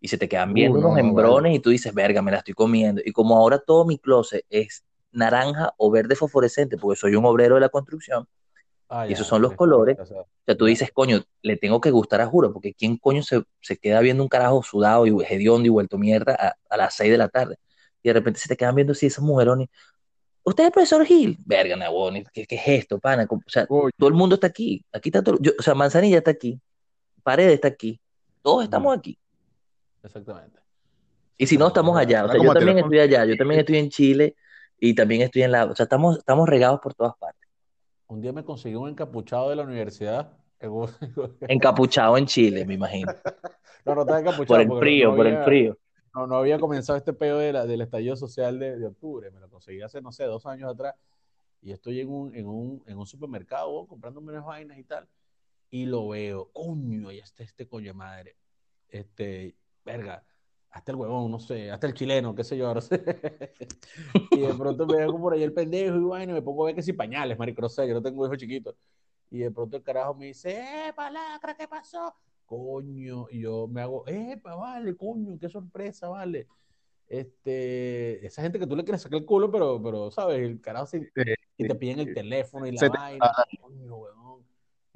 y se te quedan viendo Uh, no, unos no, embrones y tú dices, verga, me la estoy comiendo, y como ahora todo mi closet es naranja o verde fosforescente, porque soy un obrero de la construcción, Ah, y ya, esos son los es colores. o sea, o sea, tú dices, coño, le tengo que gustar a juro, porque ¿quién coño se, se queda viendo un carajo sudado y hediondo y vuelto mierda a, a las 6 de la tarde? Y de repente se te quedan viendo así esos mujerones. ¿Usted es el profesor Gil? Verga, Nabón, ¿qué, ¿qué es esto, pana? O sea, todo el mundo está aquí. Aquí está todo. yo- o sea, Manzanilla está aquí. Paredes está aquí. Todos estamos aquí. Exactamente. Y si no, estamos allá. O sea, yo también estoy allá. Yo también estoy en Chile y también estoy en la. O sea, estamos, estamos regados por todas partes. Un día me conseguí un encapuchado de la universidad. en un- Encapuchado en Chile, me imagino. No, no estaba encapuchado Por el frío, no por el frío. No, no había comenzado este pedo de la- del estallido social de, de octubre. Me lo conseguí hace, no sé, dos años atrás. Y estoy en un, en un, en un supermercado weón, comprándome unas vainas y tal. Y lo veo. Coño, ahí está este coño madre. Este, verga. Hasta el huevón, no sé, hasta el chileno, qué sé yo, no sé. Y de pronto me veo por ahí el pendejo y y me pongo a ver que si pañales, marico, no sé, yo no tengo hijos chiquitos. Y de pronto el carajo me dice, ¡eh, palacra, qué pasó! coño, y yo me hago, epa, vale, coño, qué sorpresa, vale. Este, esa gente que tú le quieres sacar el culo, pero, pero ¿sabes? El carajo se, y te piden el teléfono y la te- vaina, coño, weón.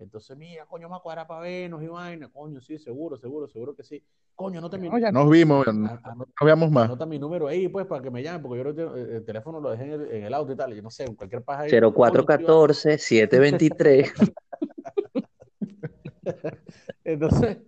Entonces, mira, coño, me cuadrar para vernos y vaina, coño, sí, seguro, seguro, seguro que sí. Coño, anota mi, No, ya nos vimos, no a- anota- nos veamos más. anota mi número ahí, pues, para que me llamen, porque yo el, el teléfono lo dejé en el, en el auto y tal, yo no sé, en cualquier paja ahí. coño, sí, vale. 0414 723. Entonces,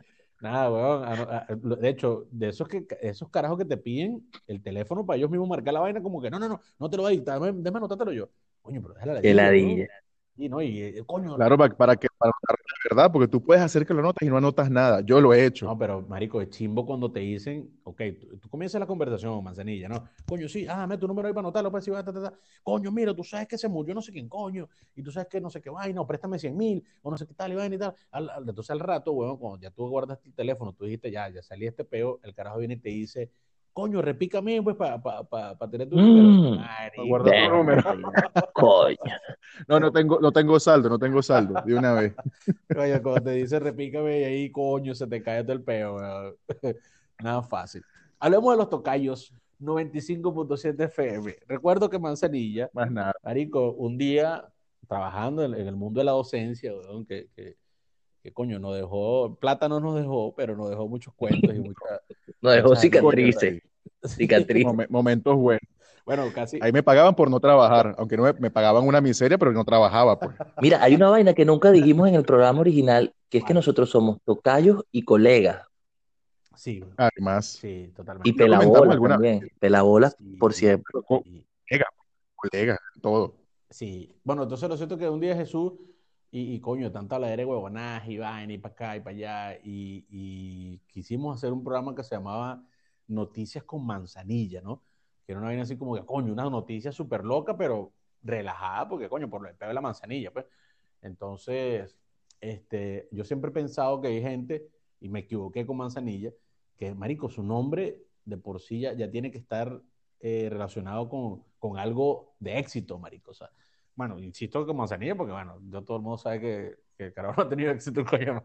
nada, weón. a- lo- De hecho, de esos que esos carajos que te piden el teléfono para ellos mismos marcar la vaina, como que no, no, no, no te lo voy a dictar, déjame anotártelo yo. Coño, pero déjala ladilla. Y no, y eh, coño, Claro, para, para que para la verdad, porque tú puedes hacer que lo anotes y no anotas nada. Yo lo he hecho. No, pero marico, es chimbo cuando te dicen, ok, tú, tú comienzas la conversación, manzanilla, ¿no? Coño, sí, ah, dame tu número ahí para anotarlo, pues, sí, va, ta, ta, ta. Coño, mira, tú sabes que se murió no sé quién, coño, y tú sabes que no sé qué vaina, o préstame 100 mil, o no sé qué tal, y vaina y tal. Al- al- entonces al rato, weón, cuando ya tú guardaste el teléfono, tú dijiste, ya, ya salí este peo, el carajo viene y te dice, coño, repícame, pues, para pa, pa, pa tener tu Mm. número. Para Marico. guardar tu número. Coño. No, no tengo, no tengo saldo, no tengo saldo, de una vez. Oye, cuando te dice repícame y ahí, coño, se te cae todo el peo, weón. Nada fácil. Hablemos de los tocayos 95.7 FM. Recuerdo que Manzanilla, Más nada. Marico, un día trabajando en, en el mundo de la docencia, weón, que, que, que coño, nos dejó, plata no nos dejó, pero nos dejó muchos cuentos y muchas. Nos dejó muchas cicatrices. Cicatrices. Momen- momentos buenos. Bueno, casi. Ahí me pagaban por no trabajar, aunque no me, me pagaban una miseria, pero no trabajaba, pues. Mira, hay una vaina que nunca dijimos en el programa original, que es que nosotros somos tocayos y colegas. Sí, Además, sí, totalmente. Y pelabolas alguna también. Pelabolas Sí, por siempre. co- sí. colegas, todo. Sí, bueno, entonces lo cierto es que un día Jesús, y, y coño, tanta ladera de huevonaje y vaina, y para acá y para allá, y, quisimos hacer un programa que se llamaba Noticias con Manzanilla, ¿no? Que era una vaina así como que, coño, una noticia súper loca, pero relajada, porque coño, por el pedo de la manzanilla, pues. Entonces, este, yo siempre he pensado que hay gente, y me equivoqué con Manzanilla, que, marico, su nombre de por sí ya, ya tiene que estar eh, relacionado con, con algo de éxito, marico. O sea, bueno, insisto con Manzanilla porque, bueno, yo todo el mundo sabe que, que el carajo no ha tenido éxito en que-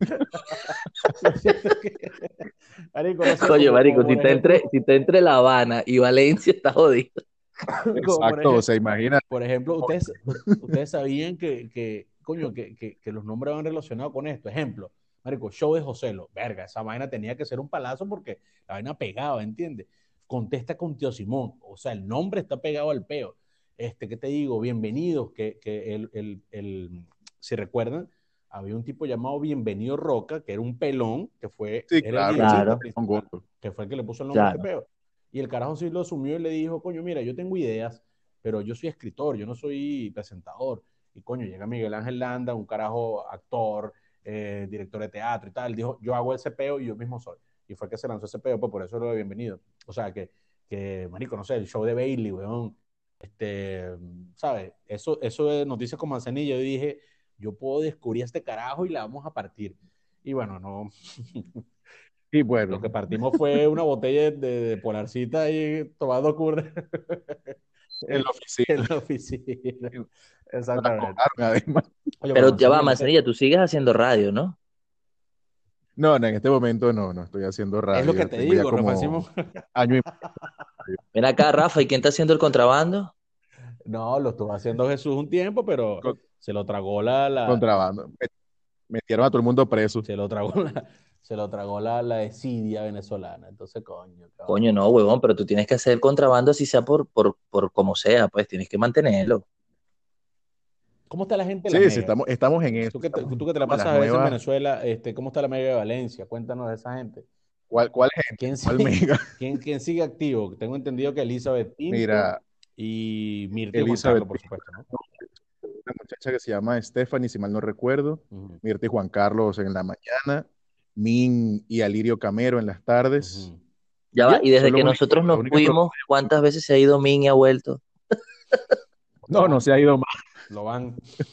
marico, no sé, Coño, marico, si te, entre, si te entre La Habana y Valencia, está jodido. Exacto, sea, imagina. Por ejemplo, ustedes, ustedes sabían que, que coño, que, que, que los nombres van relacionados con esto. Ejemplo, Marico, show de Joselo. Verga, esa vaina tenía que ser un palazo porque la vaina pegaba, ¿entiendes? Contesta con Tío Simón. O sea, el nombre está pegado al peo. Este, ¿qué te digo? Bienvenidos, que, que el, el, el, si recuerdan, había un tipo llamado Bienvenido Roca, que era un pelón, que fue, Sí, claro, Claro. que fue el que le puso el nombre este Claro. peo. Y el carajo sí lo asumió y le dijo, coño, mira, yo tengo ideas, pero yo soy escritor, yo no soy presentador. Y coño, llega Miguel Ángel Landa, un carajo actor, eh, director de teatro y tal, dijo, yo hago ese peo y yo mismo soy. Y fue que se lanzó ese peo, pues por eso lo de bienvenido. O sea, que, que, marico, no sé, el show de Bailey, weón, este, ¿sabes? Eso, eso de Noticias con Manzanilla, yo dije, yo puedo descubrir a este carajo y la vamos a partir. Y bueno, no, Y bueno, lo que partimos fue una botella de, de polarcita ahí tomando cura en la oficina. en la oficina. Exactamente. Oye, Pero bueno, ya va, Manzanilla, tú sigues haciendo radio, ¿no? No, no, en este momento no, no estoy haciendo radio. Es lo que te digo, como año y Ven acá, Rafa, ¿y quién está haciendo el contrabando? No, lo estuvo haciendo Jesús un tiempo, pero Con- se lo tragó la, la- contrabando. Me- Metieron a todo el mundo preso. se lo tragó la, se lo tragó la, la desidia venezolana. Entonces, coño, cabrón. Coño, no, huevón, pero tú tienes que hacer el contrabando así sea por, por, por como sea, pues tienes que mantenerlo. ¿Cómo está la gente la Sí, mega? sí, estamos, estamos en eso. Tú que te, estamos tú que te la pasas a veces en Venezuela, este, ¿cómo está la mega de Valencia? Cuéntanos de esa gente. ¿Cuál, cuál gente? ¿Quién ¿Cuál sigue, quién, quién sigue activo? Tengo entendido que Elizabeth Pinto Mira, y Mirta Juan Elizabeth Carlos, por supuesto, ¿no? una muchacha que se llama Stephanie, si mal no recuerdo. Mirta y Juan Carlos en la mañana. Min y Alirio Camero en las tardes. Ya va, y desde que único- nosotros nos fuimos, ¿cuántas veces se ha ido Min y ha vuelto? No, no se ha ido más. Lo van. Se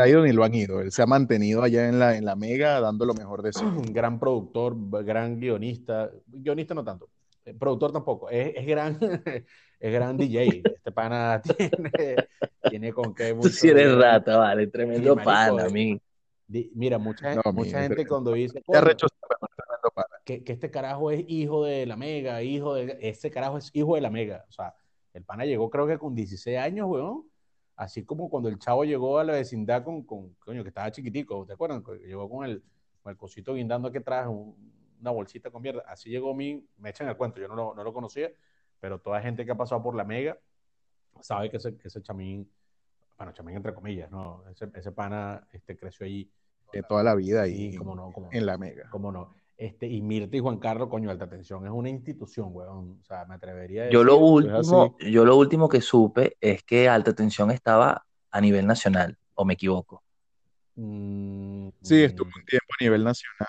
ha ido ni lo han ido. Él se ha mantenido allá en la, en la mega dando lo mejor de sí. Un gran productor, gran guionista. Guionista no tanto. eh, Productor tampoco. Es, es gran, es gran DJ. Este pana tiene, tiene con qué Tú mucho sí eres bien. rata, vale, tremendo marico, pana, eh. Di- Mira, mucha, No, mucha mi- gente cuando dice, Ya "Coño, recho sabe, no, tremendo pana. que, que este carajo es hijo de la Mega, hijo de... Ese carajo es hijo de la Mega. O sea, el pana llegó creo que con 16 años, weón. Así como cuando el chavo llegó a la vecindad con, con coño, que estaba chiquitico, ¿te acuerdan? Llegó con el, con el cosito guindando que traje, un- una bolsita con mierda. Así llegó mi, me echan el cuento, yo no lo, no lo conocía, pero toda gente que ha pasado por la Mega sabe que ese, que ese chamín, bueno, chamín entre comillas, ¿no? Ese, ese pana este, creció allí. De toda la vida Sí, y cómo no, cómo no. en la mega. ¿Cómo no? Este, y Mirta y Juan Carlos, coño, alta atención, es una institución, weón. O sea, me atrevería a Yo lo decir- último, yo lo último que supe es que Alta Tensión estaba a nivel nacional, o me equivoco. Mm, Sí, estuvo mm, un tiempo a nivel nacional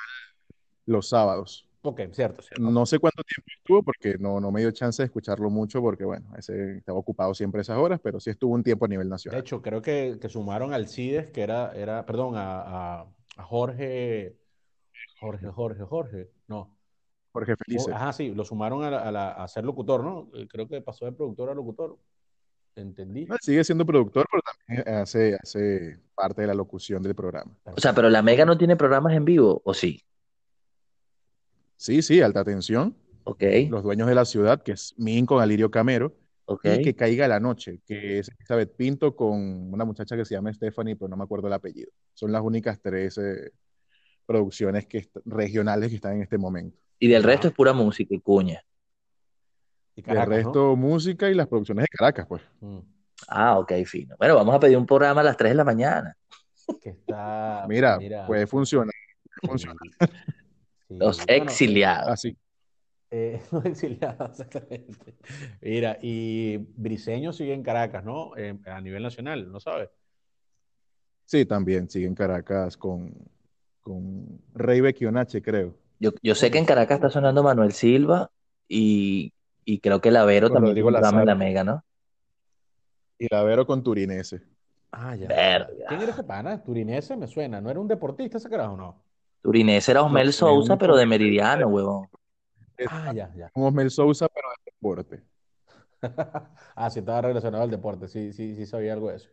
los sábados. Ok, cierto, cierto. No sé cuánto tiempo estuvo porque no, no me dio chance de escucharlo mucho porque, bueno, ese estaba ocupado siempre esas horas, pero sí estuvo un tiempo a nivel De nacional. hecho, creo que, que sumaron al CIDES, que era, era perdón, a, a- a Jorge, Jorge, Jorge, Jorge, no. Jorge Felice. Ajá, sí, lo sumaron a, la- a la- a ser locutor, ¿no? Eh, Creo que pasó de productor a locutor. ¿Entendí? No, sigue siendo productor, pero también hace, hace parte de la locución del programa. O sea, pero la Mega no tiene programas en vivo, ¿o sí? Sí, sí, alta tensión. Ok, Los dueños de la ciudad, que es Min con Alirio Camero, ok. y que caiga la noche, que es Elizabeth Pinto con una muchacha que se llama Stephanie, pero no me acuerdo el apellido. Son las únicas tres eh, producciones que regionales que están en este momento. Y del Ah. resto es pura música y cuña. Y El Caracas, ¿no? resto, música y las producciones de Caracas, pues. Mm, Ah, ok, fino. Bueno, vamos a pedir un programa a las 3 de la mañana. que está, Mira, mira, puede funcionar. sí, Los bueno, exiliados. Así. Eh, los exiliados, exactamente. Mira, y Briseño sigue en Caracas, ¿no? Eh, a nivel nacional, ¿no sabes? Sí, también sigue en Caracas con, con Rey Bequionache, creo. Yo, yo sé que en Caracas está sonando Manuel Silva y, y creo que Lavero Con también en la Lazaro. Mega, ¿no? Y Lavero con Turinese. Ah, ya. Verga. ¿Quién era ese pana? Turinese me suena. ¿No era un deportista ese carajo, no? Turinés era Osmel No, Sousa, pero de Meridiano, huevón. Ah, ya, ya. Como Osmel Sousa, pero de deporte. Ah, sí, estaba relacionado al deporte. Sí, sí, sí sabía algo de eso.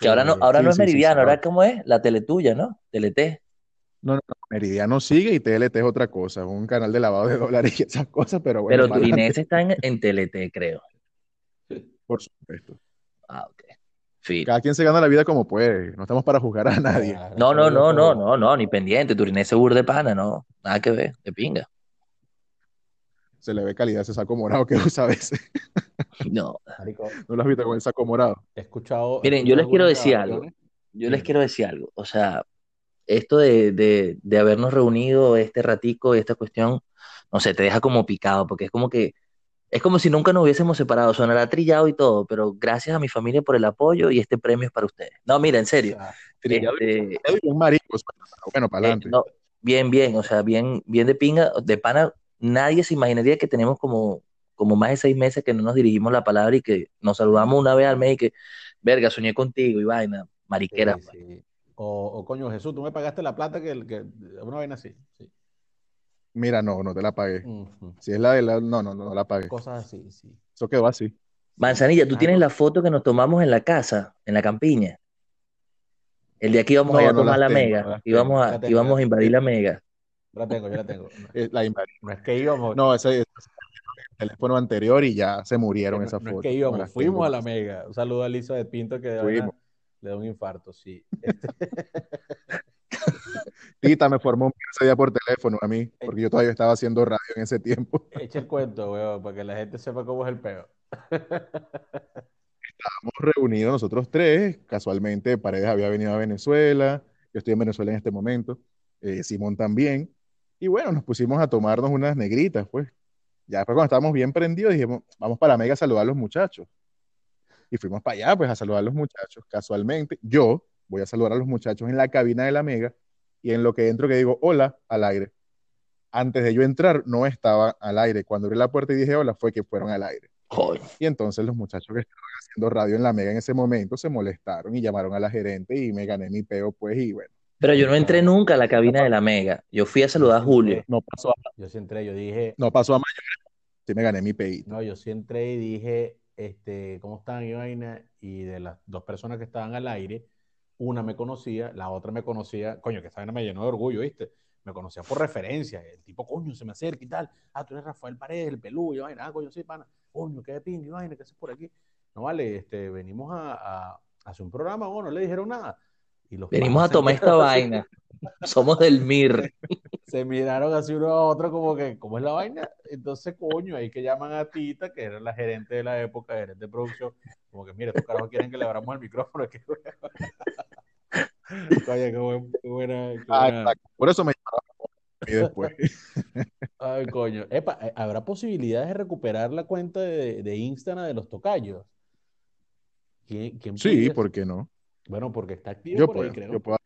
Que ahora no, Este, ahora sí, no es sí, Meridiano, sí, ahora cómo es, la Teletuya, ¿no? Telete. No, no, no, Meridiano sigue y TLT es otra cosa, es un canal de lavado de dólares y esas cosas, pero bueno, Pero Turinés adelante, está en, en Telete, creo. por supuesto. Ah, ok. Cada quien se gana la vida como puede, no estamos para juzgar a nadie. No, no, no, no, no, no, ni pendiente. Turinés seguro de pana, no. Nada que ver, de pinga. Se le ve calidad ese saco morado que usa a veces. No. ¿No lo has visto con el saco morado? he escuchado. Miren, yo les quiero decir algo. Yo les quiero decir algo. O sea, esto de, de, de habernos reunido este ratico, esta cuestión, no sé, te deja como picado, porque es como que, es como si nunca nos hubiésemos separado. Sonará trillado y todo, pero gracias a mi familia por el apoyo y este premio es para ustedes. No, mira, en O serio. sea, Trillado y- Este, y marico, bueno, para Eh, adelante. no, bien, bien, o sea, bien, bien de pinga, de pana, nadie se imaginaría que tenemos como, como más de seis meses que no nos dirigimos la palabra y que nos saludamos una vez al mes y que, verga, soñé contigo y vaina, sí, mariquera. pues. sí. O, o coño, Jesús, tú me pagaste la plata que, que una vaina así. Sí. Mira, no, no te la pagué. Si es la de la, no, no, no, no la pagué. Cosas así, sí. Eso quedó así. Manzanilla, tú Ah, tienes no. la foto que nos tomamos en la casa, en la campiña. El día que íbamos No, a no tomar la tengo, mega, íbamos tengo. a, La tengo, íbamos la a invadir la mega. Yo la tengo, yo la tengo. No, Eh, la invadí. no es que íbamos, No, ese es el teléfono anterior y ya se murieron no, esas no es fotos. que íbamos, fuimos tengo a la mega. Un saludo a Lisa de Pinto que de Fuimos. Le da un infarto, sí. Este, Tita me formó ese día por teléfono a mí, porque yo todavía estaba haciendo radio en ese tiempo. echa el cuento, weón, para que la gente sepa cómo es el peo. Estábamos reunidos nosotros tres, casualmente Paredes había venido a Venezuela, yo estoy en Venezuela en este momento, eh, Simón también, y bueno, nos pusimos a tomarnos unas negritas, pues. Ya después cuando estábamos bien prendidos dijimos, vamos para la Mega a saludar a los muchachos. Y fuimos para allá, pues, a saludar a los muchachos. Casualmente, yo voy a saludar a los muchachos en la cabina de la Mega, y en lo que entro que digo, hola, al aire. Antes de yo entrar, no estaba al aire. Cuando abrí la puerta y dije hola, fue que fueron al aire. Coño. Y entonces los muchachos que estaban haciendo radio en la Mega en ese momento se molestaron y llamaron a la gerente y me gané mi peo, pues, y bueno, Pero yo no entré nunca a la cabina de la mega. Yo fui a saludar a Julio. no pasó a, Yo sí entré, yo dije, no pasó a mayores, sí me gané mi peito. no, yo sí entré y dije, este, ¿cómo están y vaina? Y de las dos personas que estaban al aire, una me conocía, la otra me conocía, coño, que esa vaina me llenó de orgullo, ¿viste? Me conocía por referencia, el tipo, coño, se me acerca y tal, ah, tú eres Rafael Paredes, el peludo, y vaina, ah, coño, sí, pana, coño, qué de pinga, y vaina, ¿qué haces por aquí? No vale, este, venimos a, a, hacer un programa, bueno, no le dijeron nada. Y los Venimos a tomar esta vaina. Somos del MIR. Se miraron así uno a otro como que, ¿cómo es la vaina? Entonces, coño, ahí que llaman a Tita, que era la gerente de la época, gerente de producción, como que, mire, estos carajos quieren que le abramos el micrófono. que- Oye, qué, buen- qué buena, qué Ah, buena- exacto. Por eso me llamaron y después. Ay, coño. Epa, eh, ¿habrá posibilidades de recuperar la cuenta de, de Instagram de los tocayos? ¿Quién, quién Sí? ¿por qué no? Bueno, porque está activo Yo por ahí, creo. yo puedo.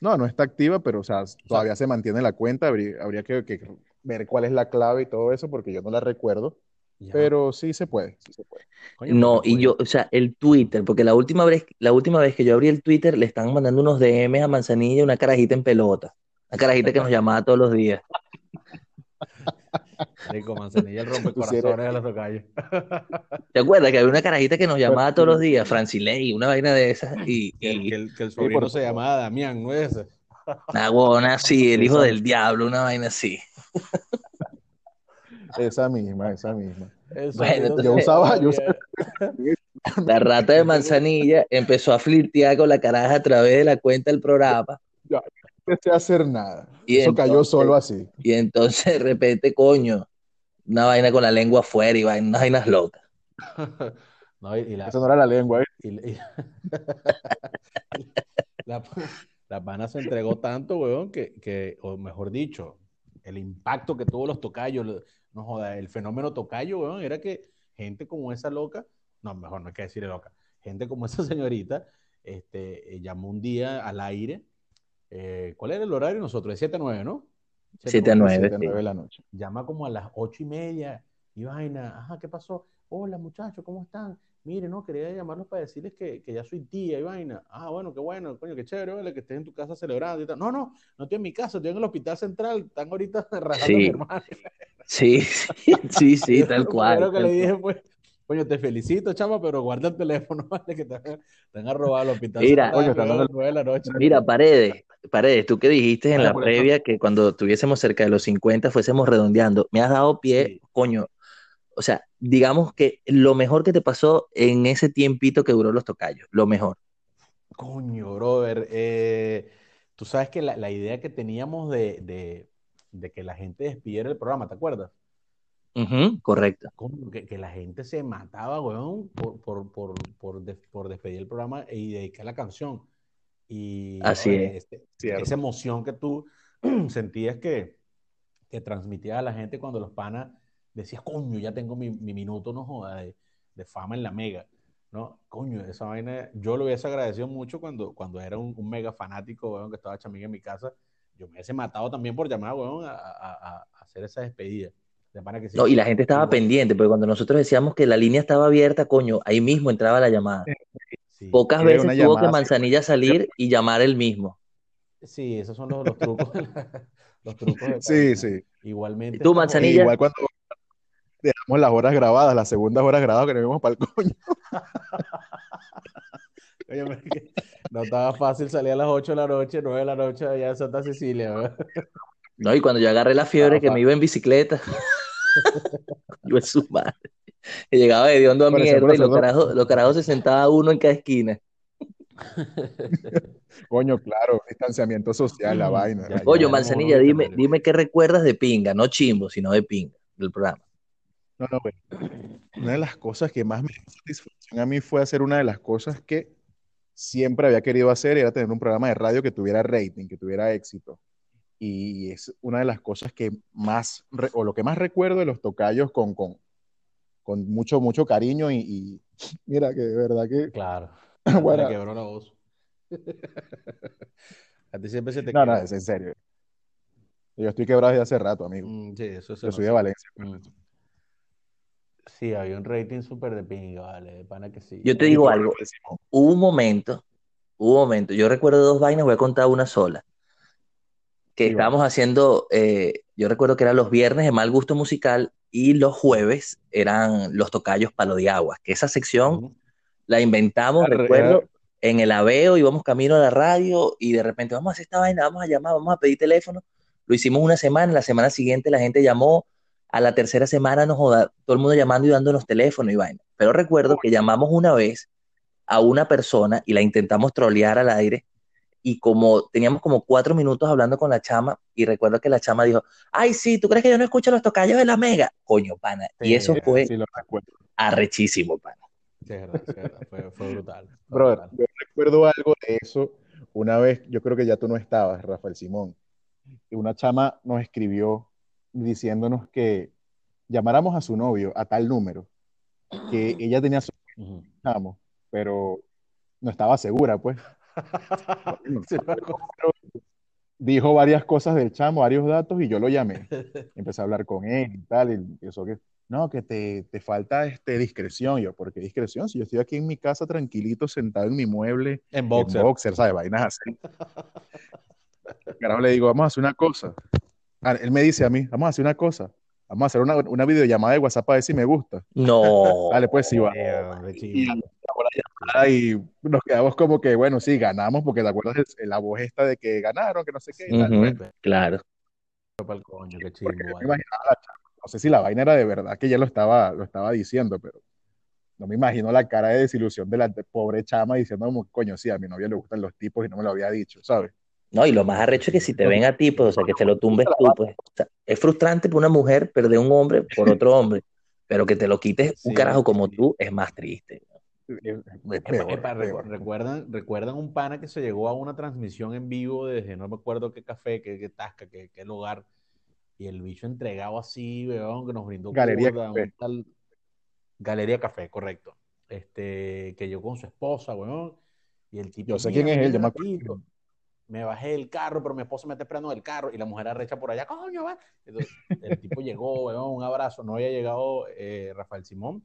No, no está activa, pero o sea, todavía se mantiene la cuenta. Habría, habría que, que ver cuál es la clave y todo eso, porque yo no la recuerdo. Ya. Pero sí se puede, sí se puede. Coño, No, y yo, o sea, el Twitter, porque la última vez, la última vez que yo abrí el Twitter le estaban mandando unos DMs a Manzanilla, una carajita en pelota. Una carajita que nos llamaba todos los días. Rico Manzanilla, el rompecorazones de los tocayos. ¿Te acuerdas que había una carajita que nos llamaba todos los días? Francilei, una vaina de esas. Y, Que el, que el, que el sobrino por se llamaba Damián, ¿no es una huevona así, el hijo del diablo, una vaina así. Esa misma, esa misma. Bueno, yo usaba- yo Damián. La rata de Manzanilla empezó a flirtear con la caraja a través de la cuenta del programa. Empecé a hacer nada. Y Eso cayó entonces- solo así. Y entonces de repente, coño, una vaina con la lengua afuera y vaina- unas vainas locas. No, y, y la, Esa no era la lengua. ¿eh? y, y- la, la pana se entregó tanto, weón, que, que, o mejor dicho, el impacto que tuvo los tocayos, no joda, el fenómeno tocayo, weón, era que gente como esa loca, no, mejor no hay que decirle loca, gente como esa señorita, este, eh, llamó un día al aire, eh, ¿cuál era el horario? Nosotros, de 7 a 9, ¿no? Siete a nueve. Siete, sí. nueve de la noche. llama como a las ocho y media y vaina, ajá, ¿qué pasó? Hola muchachos, ¿cómo están? Mire, no, quería llamarlos para decirles que, que ya soy tía y vaina. Ah, bueno, qué bueno, coño, qué chévere, vale, que estés en tu casa celebrando y tal. No, no, no estoy en mi casa, estoy en el hospital central, están ahorita rajando a mi Sí, hermano. Sí, sí, sí, sí, tal Lo cual. primero que tal le dije fue, coño, te felicito, chama, pero guarda el teléfono, vale, que te, te van a robar al hospital Mira. nueve de la noche. Mira, Paredes, Paredes, tú que dijiste en la por eso. previa que cuando estuviésemos cerca de los 50 fuésemos redondeando, me has dado pie, Sí. coño. O sea, digamos que lo mejor que te pasó en ese tiempito que duró los tocayos, lo mejor. Coño, brother. eh, tú sabes que la, la idea que teníamos de, de- de que la gente despidiera el programa, ¿te acuerdas? Ujú, correcto. Coño, que, que la gente se mataba, weón, por, por, por, por, por despedir el programa y dedicar la canción. Y Así es. este- esa emoción que tú sentías que, que transmitías a la gente cuando los panas decías, coño, ya tengo mi, mi minuto, no joda, de, de fama en la mega. ¿no? Coño, esa vaina, yo lo hubiese agradecido mucho cuando, cuando era un, un mega fanático, weón, que estaba chamín en mi casa. Yo me hubiese matado también por llamar, weón, a, a- a- a hacer esa despedida. Que. No, y la gente estaba pendiente, porque cuando nosotros decíamos que la línea estaba abierta, coño, ahí mismo entraba la llamada. Sí, Pocas Era veces tuvo que llamada Manzanilla salir y llamar él mismo. sí, esos son los, los trucos. los trucos de Sí, sí. Igualmente. ¿Y tú, Manzanilla? Igual cuando dejamos las horas grabadas, las segundas horas grabadas que nos vimos para el coño. No estaba fácil salir a las 8 de la noche, 9 de la noche allá en Santa Cecilia. No, y cuando yo agarré la fiebre que me iba en bicicleta, yo en su madre. Que llegaba de hondo a Por mierda y los carajos, los carajos se sentaba uno en cada esquina. Coño, claro, distanciamiento social, la vaina. Ya, éramos Manzanilla, dime, dime qué recuerdas de pinga, no chimbo, sino de pinga, del programa. No, no, güey. Una de las cosas que más me dio satisfacción a mí fue hacer una de las cosas que siempre había querido hacer, era tener un programa de radio que tuviera rating, que tuviera éxito. Y es una de las cosas que más, re- o lo que más recuerdo de los tocayos con, con, con mucho, mucho cariño y, y mira que de verdad que, Claro. bueno, Le quebró la voz. A ti siempre se te no, no, quebra. es en serio. Yo estoy quebrado desde hace rato, amigo. Mm, sí, eso se Yo soy de. Valencia. Mm. Sí, había un rating súper de pinga, vale, de pana que sí. Yo te digo algo, hubo un momento, hubo un momento, yo recuerdo dos vainas, voy a contar una sola, que estábamos haciendo, eh, yo recuerdo que eran los viernes de mal gusto musical y los jueves eran los tocayos palo de agua, que esa sección la inventamos, recuerdo, en el aveo, íbamos camino a la radio y de repente vamos a hacer esta vaina, vamos a llamar, vamos a pedir teléfono. Lo hicimos una semana, la semana siguiente la gente llamó, a la tercera semana nos joda, todo el mundo llamando y dándonos teléfono y vaina. Pero recuerdo que llamamos una vez a una persona y la intentamos trolear al aire y como teníamos como cuatro minutos hablando con la chama y recuerdo que la chama dijo, ay sí, ¿tú crees que yo no escucho los tocayos de la mega? Coño, pana. y eso fue Sí, lo arrechísimo, pana. Sí, es verdad, sí, es verdad. Fue, fue brutal. fue Brother, brutal. yo recuerdo algo de eso. Una vez, yo creo que ya tú no estabas, Rafael Simón, y una chama nos escribió diciéndonos que llamáramos a su novio a tal número, que ella tenía su chamo, pero no estaba segura, pues. Sí. Dijo varias cosas del chamo, varios datos, y yo lo llamé. Empecé a hablar con él y tal, y empezó que, no, que te, te falta este, discreción. Y yo, ¿por qué discreción? Si yo estoy aquí en mi casa tranquilito, sentado en mi mueble, En en boxer. boxer, ¿sabes? Vainas así. Carajo, le digo, vamos a hacer una cosa. Ah, él me dice a mí, vamos a hacer una cosa. Vamos a hacer una, una videollamada de WhatsApp para ver si me gusta. No. Dale, pues sí, va. Y nos quedamos como que, bueno, sí, ganamos, porque te acuerdas de la voz esta de que ganaron, que no sé qué. tal. Claro. Coño, qué vale. No sé si la vaina era de verdad que ella lo estaba, lo estaba diciendo, pero no me imagino la cara de desilusión de la pobre chama diciendo como, coño, sí, a mi novia le gustan los tipos y no me lo había dicho, ¿sabes? No, y lo más arrecho es que si te ven a ti, pues, o sea, que te lo tumbes tú, pues. O sea, es frustrante para una mujer perder un hombre por otro hombre, pero que te lo quites un Sí, carajo como sí. tú es más triste. Es peor, epa, peor. recuerdan, recuerdan un pana que se llegó a una transmisión en vivo desde no me acuerdo qué café, qué, qué tasca, qué, qué lugar, y el bicho entregado así, weón, que nos brindó Galería curda, Café. un tal Galería Café, correcto. Este, que llegó con su esposa, weón, y el tipo, Yo sé "Mira, quién es él, yo me acuerdo. Ratito". Me bajé del carro, pero mi esposa me está esperando del carro y la mujer arrecha por allá, coño, va. Entonces, el tipo llegó, weón, un abrazo. No había llegado eh, Rafael Simón,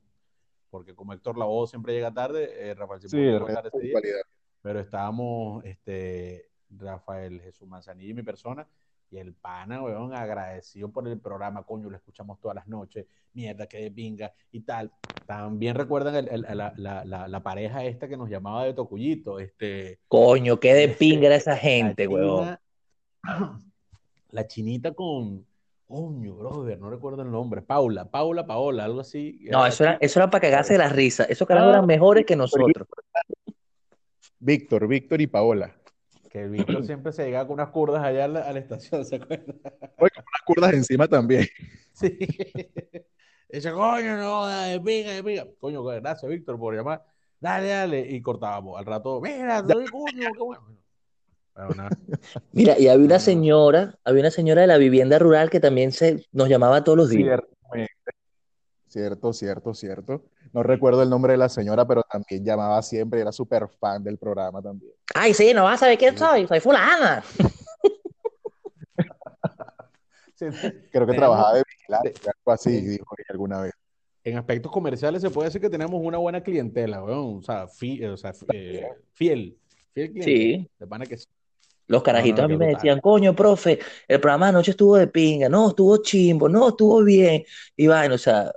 porque como Héctor Lavoe siempre llega tarde, eh, Rafael Simón Sí, llegó re- tarde ese día, puntualidad. pero estábamos este, Rafael Jesús Manzanilla y mi persona, y el pana, weón, agradecido por el programa, coño, lo escuchamos todas las noches, mierda, que de pinga y tal. También recuerdan el- el- la, la- la- la pareja esta que nos llamaba de Tocuyito, este, Coño, qué de Este, pinga era esa gente, china, la chinita con, coño, brother, no recuerdo el nombre, Paula, Paula, Paola, algo así. No, eso era, eso era para cagarse de la risa. Esos carajos Ah, eran mejores que nosotros. Víctor, Víctor y Paola. Que el Víctor siempre se llegaba con unas curdas allá a la, a la estación, ¿se acuerdan? Oye, con unas curdas encima también. Sí. Ese coño, no, de pinga, de pinga. Coño, gracias, Víctor, por llamar. Dale, dale. Y cortábamos. Al rato, mira, soy coño, qué bueno. Bueno, nada. Mira, y había una señora, había una señora de la vivienda rural que también se nos llamaba todos los días. Ciertamente. Cierto, cierto, cierto. No recuerdo el nombre de la señora, pero también llamaba siempre, era súper fan del programa también. Ay, sí, no vas a saber quién soy, soy fulana. Sí, Creo que trabajaba de vigilante, algo así, dijo ella alguna vez. En aspectos comerciales se puede decir que tenemos una buena clientela, weón. O sea, fi- o sea, eh, fiel. Fiel cliente. Sí. De pana que sí. Los carajitos No, no, a mí me decían, coño, profe, el programa de anoche estuvo de pinga, no, estuvo chimbo, no, estuvo bien. Y vaina, o sea,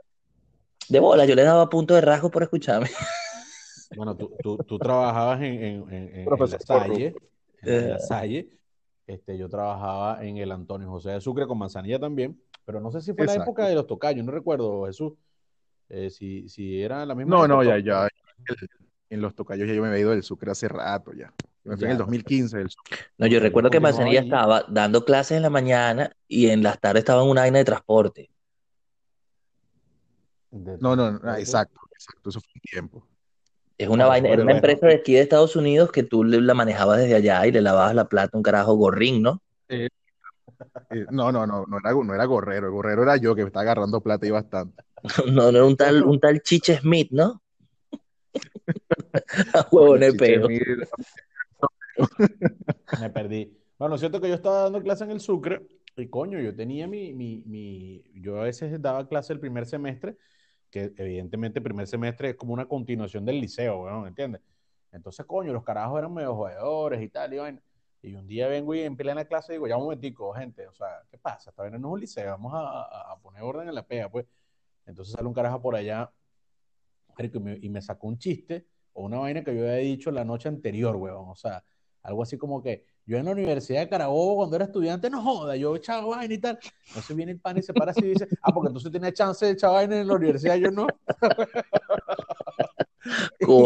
de bola, yo le daba punto de rasgo por escucharme. Bueno, tú, tú, tú trabajabas en, en, en- en- en Profesor La Salle, en La Eh. Salle. Este, yo trabajaba en el Antonio José de Sucre con Manzanilla también, pero no sé si fue la Exacto. época de los tocayos, no recuerdo, Jesús, eh, si, si era la misma No, no, ya, ya. En los tocayos ya yo me había ido del Sucre hace rato ya. Me fui en el 2015 del Sucre. No, yo recuerdo que Manzanilla allí. estaba dando clases en la mañana y en las tardes estaba en una vaina de transporte. No, no, no, exacto, exacto, eso fue un tiempo. Es una Ah, vaina, era una empresa de aquí de Estados Unidos que tú le- la manejabas desde allá y le lavabas la plata a un carajo gorrín, ¿no? Eh, no, no, no, no era, no era Gorrero, el Gorrero era yo que me estaba agarrando plata y bastante. No, no era un tal, un tal Chiche Smith, ¿no? A huevo peo. Me perdí. Bueno, es cierto que yo estaba dando clase en el Sucre y coño, yo tenía mi, mi, mi, yo a veces daba clase el primer semestre, que evidentemente el primer semestre es como una continuación del liceo, weón, ¿entiendes? Entonces, coño, los carajos eran medio jugadores y tal, y vaina. Y un día vengo y en plena clase digo, ya un momentico, gente, o sea, ¿qué pasa? Esta vaina no es un liceo, vamos a, a- poner orden en la pega, pues. Entonces sale un carajo por allá y me, y me sacó un chiste o una vaina que yo había dicho la noche anterior, weón. O sea, algo así como que yo en la Universidad de Carabobo, cuando era estudiante, no joda, yo echaba vaina y tal. Entonces viene el pan y se para así y dice, ah, porque entonces tenía chance de echar vaina en la universidad, yo no.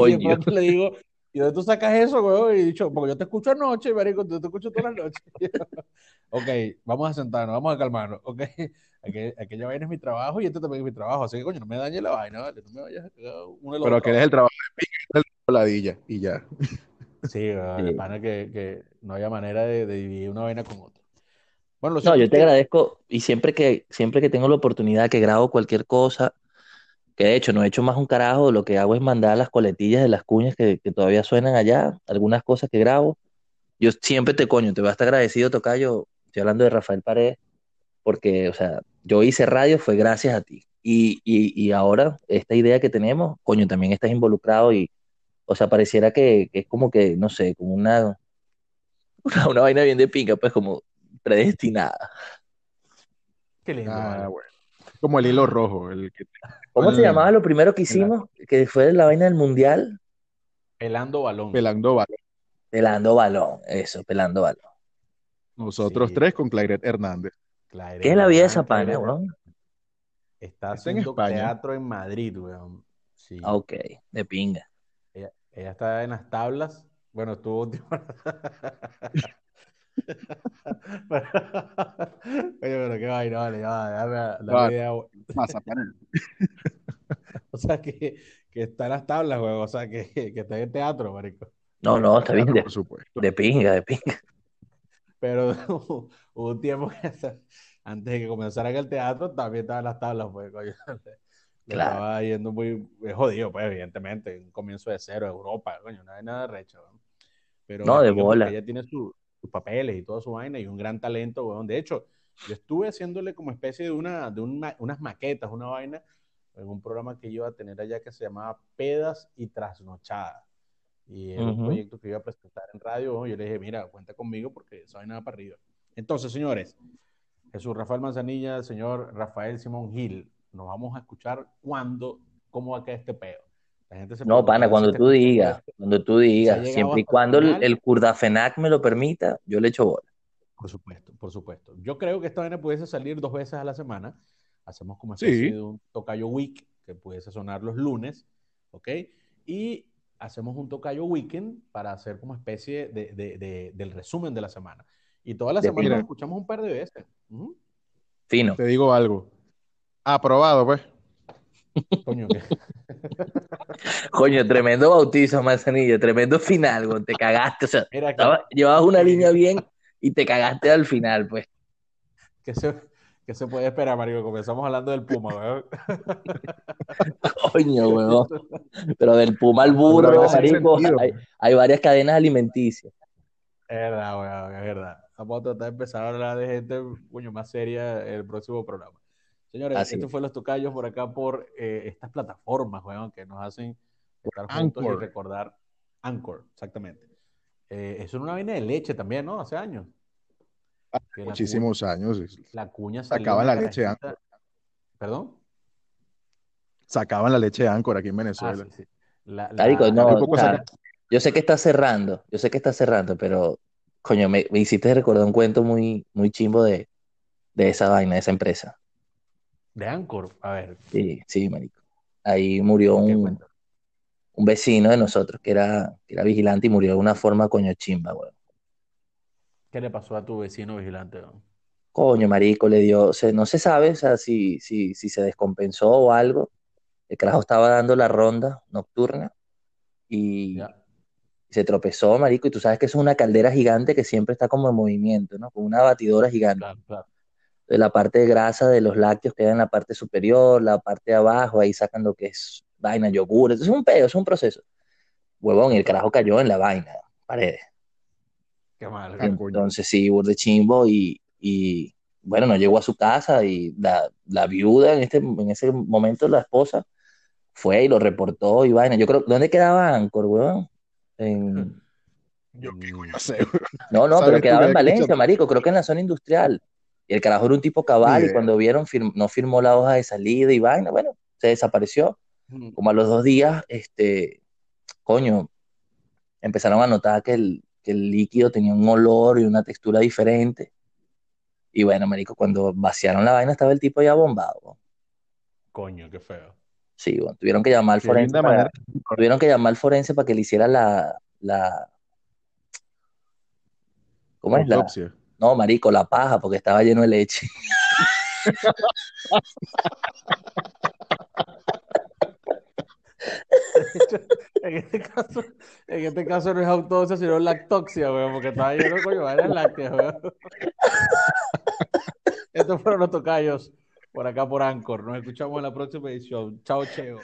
y de Coño. pronto le digo, ¿y dónde tú sacas eso, weón? Y dicho, porque yo te escucho anoche, marico, yo te escucho todas las noches. ok, vamos a sentarnos, vamos a calmarnos, ok. Aquella, aquella vaina es mi trabajo y este también es mi trabajo, así que coño, no me dañe la vaina, ¿vale? No me vayas a uno de los Pero que es el trabajo de pica, es de ladilla y ya. Sí, weón, de Sí. pana que, que no haya manera de, de dividir una vaina con otra. Bueno, lo No, yo te que agradezco y siempre que, siempre que tengo la oportunidad que grabo cualquier cosa, que de hecho no he hecho más un carajo, lo que hago es mandar las coletillas de las cuñas que, que todavía suenan allá, algunas cosas que grabo. Yo siempre te coño, te voy a estar agradecido, Tocayo, estoy hablando de Rafael Paredes, porque, o sea, yo hice radio fue gracias a ti. Y, y, y ahora, esta idea que tenemos, coño, también estás involucrado y, o sea, pareciera que, que es como que, no sé, como una, una, una vaina bien de pinga, pues como predestinada. qué lindo, Ah, bueno. Como el hilo rojo, el que ¿Cómo se el- llamaba lo primero que hicimos? Que fue la vaina del mundial. Pelando balón. pelando balón. Pelando balón, eso, pelando balón. Nosotros Sí. tres con Claret Hernández. Claire ¿Qué es la vida de esa pana, weón? Está en España. teatro en Madrid, weón. Sí. Ah, Ok, de pinga. Ella, está en las tablas. Bueno, estuvo último. Pero- Oye, pero qué vaina, vale, ya, va, la idea. Pasa. O sea, que, que está en las tablas, weón. O sea, que, que está en teatro, marico. No, no, está bien, de, Por supuesto. de pinga, de pinga. Pero hubo un tiempo que antes de que comenzara el teatro también estaba en las tablas, pues, coño. Claro. estaba yendo muy jodido, pues, evidentemente. Un comienzo de cero, Europa, coño, no hay nada de recho, weón. Pero No, de bola. Ella tiene su- sus papeles y toda su vaina y un gran talento, weón. De hecho, yo estuve haciéndole como especie de, una, de un unas maquetas, una vaina, en un programa que yo iba a tener allá que se llamaba Pedas y Trasnochadas. Y era un proyecto que iba a presentar en radio. ¿no? Yo le dije, mira, cuenta conmigo porque esa vaina va para arriba. Entonces, señores, Jesús Rafael Manzanilla, el señor Rafael Simón Gil, nos vamos a escuchar cuándo, cómo va a quedar este peo. La gente se No, pana, si cuando este tú concepto digas, cuando tú digas, siempre y cuando el, el Kurdafenac me lo permita, yo le echo bola. Por supuesto, por supuesto. Yo creo que esta vaina pudiese salir dos veces a la semana. Hacemos como especie Sí. de un tocayo week que pudiese sonar los lunes, ¿ok? Y hacemos un tocayo weekend para hacer como especie de, de- de- del resumen de la semana. Y toda la semana nos escuchamos un par de veces. Fino. Te digo algo. Aprobado, pues. Coño, que- Coño, tremendo bautizo, Manzanillo, tremendo final, güey, te cagaste, o sea, Mira, que, estaba- llevabas una línea bien y te cagaste al final, pues. que se, que se puede esperar, Mario. Comenzamos hablando del Puma, ¿verdad? Coño, weón. Pero del Puma al burro, marico, sentido, hay, hay varias cadenas alimenticias. Es verdad, weón, es verdad. Vamos a tratar de empezar a hablar de gente coño, más seria el próximo programa. Señores, Así esto es. fue Los Tocayos por acá por eh, estas plataformas, weón, que nos hacen estar juntos y recordar Anchor, exactamente. Eh, eso era una vaina de leche también, ¿no? Hace años. La Muchísimos años. La cuña Sacaban la leche ¿Perdón? Sacaban la leche de Anchor aquí en Ah, Venezuela. sí, sí. La, Marico, la- no, o sea, yo sé que está cerrando, yo sé que está cerrando, pero, coño, me, me hiciste recordar un cuento muy, muy chimbo de, de esa vaina, de esa empresa. De Anchor. A ver, Sí, sí, marico. Ahí murió ¿qué un, un vecino de nosotros que era, que era vigilante y murió de una forma coño chimba, weón. ¿Qué le pasó a tu vecino vigilante? weón? Coño, marico, le dio, se, no se sabe, o sea, si, si, si se descompensó o algo. El carajo estaba dando la ronda nocturna y Ya. se tropezó, marico, y tú sabes que eso es una caldera gigante que siempre está como en movimiento, ¿no? Con una batidora gigante. Claro, claro. De la parte de grasa de los lácteos queda en la parte superior, la parte de abajo, ahí sacan lo que es vaina, yogur. Es un pedo, es un proceso. Huevón, y el carajo cayó en la vaina, paredes. Qué mal. Entonces sí, burde chimbo y, y, bueno, no llegó a su casa y la, la viuda en, este, en ese momento, la esposa, fue y lo reportó y vaina. Yo creo, ¿dónde quedaba Anchor, weón? En- Yo qué coño sé. No, no, ¿Sabes pero quedaba que en Valencia, marico, creo que en la zona industrial. Y el carajo era un tipo cabal y cuando vieron fir- no firmó la hoja de salida y vaina, bueno, se desapareció. Como a los dos días, este, coño, empezaron a notar que el, que el líquido tenía un olor y una textura diferente. Y bueno, marico, cuando vaciaron la vaina estaba el tipo ya bombado. Coño, qué feo. Sí, bueno, tuvieron que llamar al forense para, tuvieron que llamar al forense para que le hiciera la, la, ¿cómo es la? No, marico, la paja, porque estaba lleno de leche. En este caso, en este caso no es autopsia, sino lactoxia, weón, porque estaba lleno coño, vainas lácteas, weón. Estos fueron los tocayos por acá por Anchor. Nos escuchamos en la próxima edición. Chao, Cheo.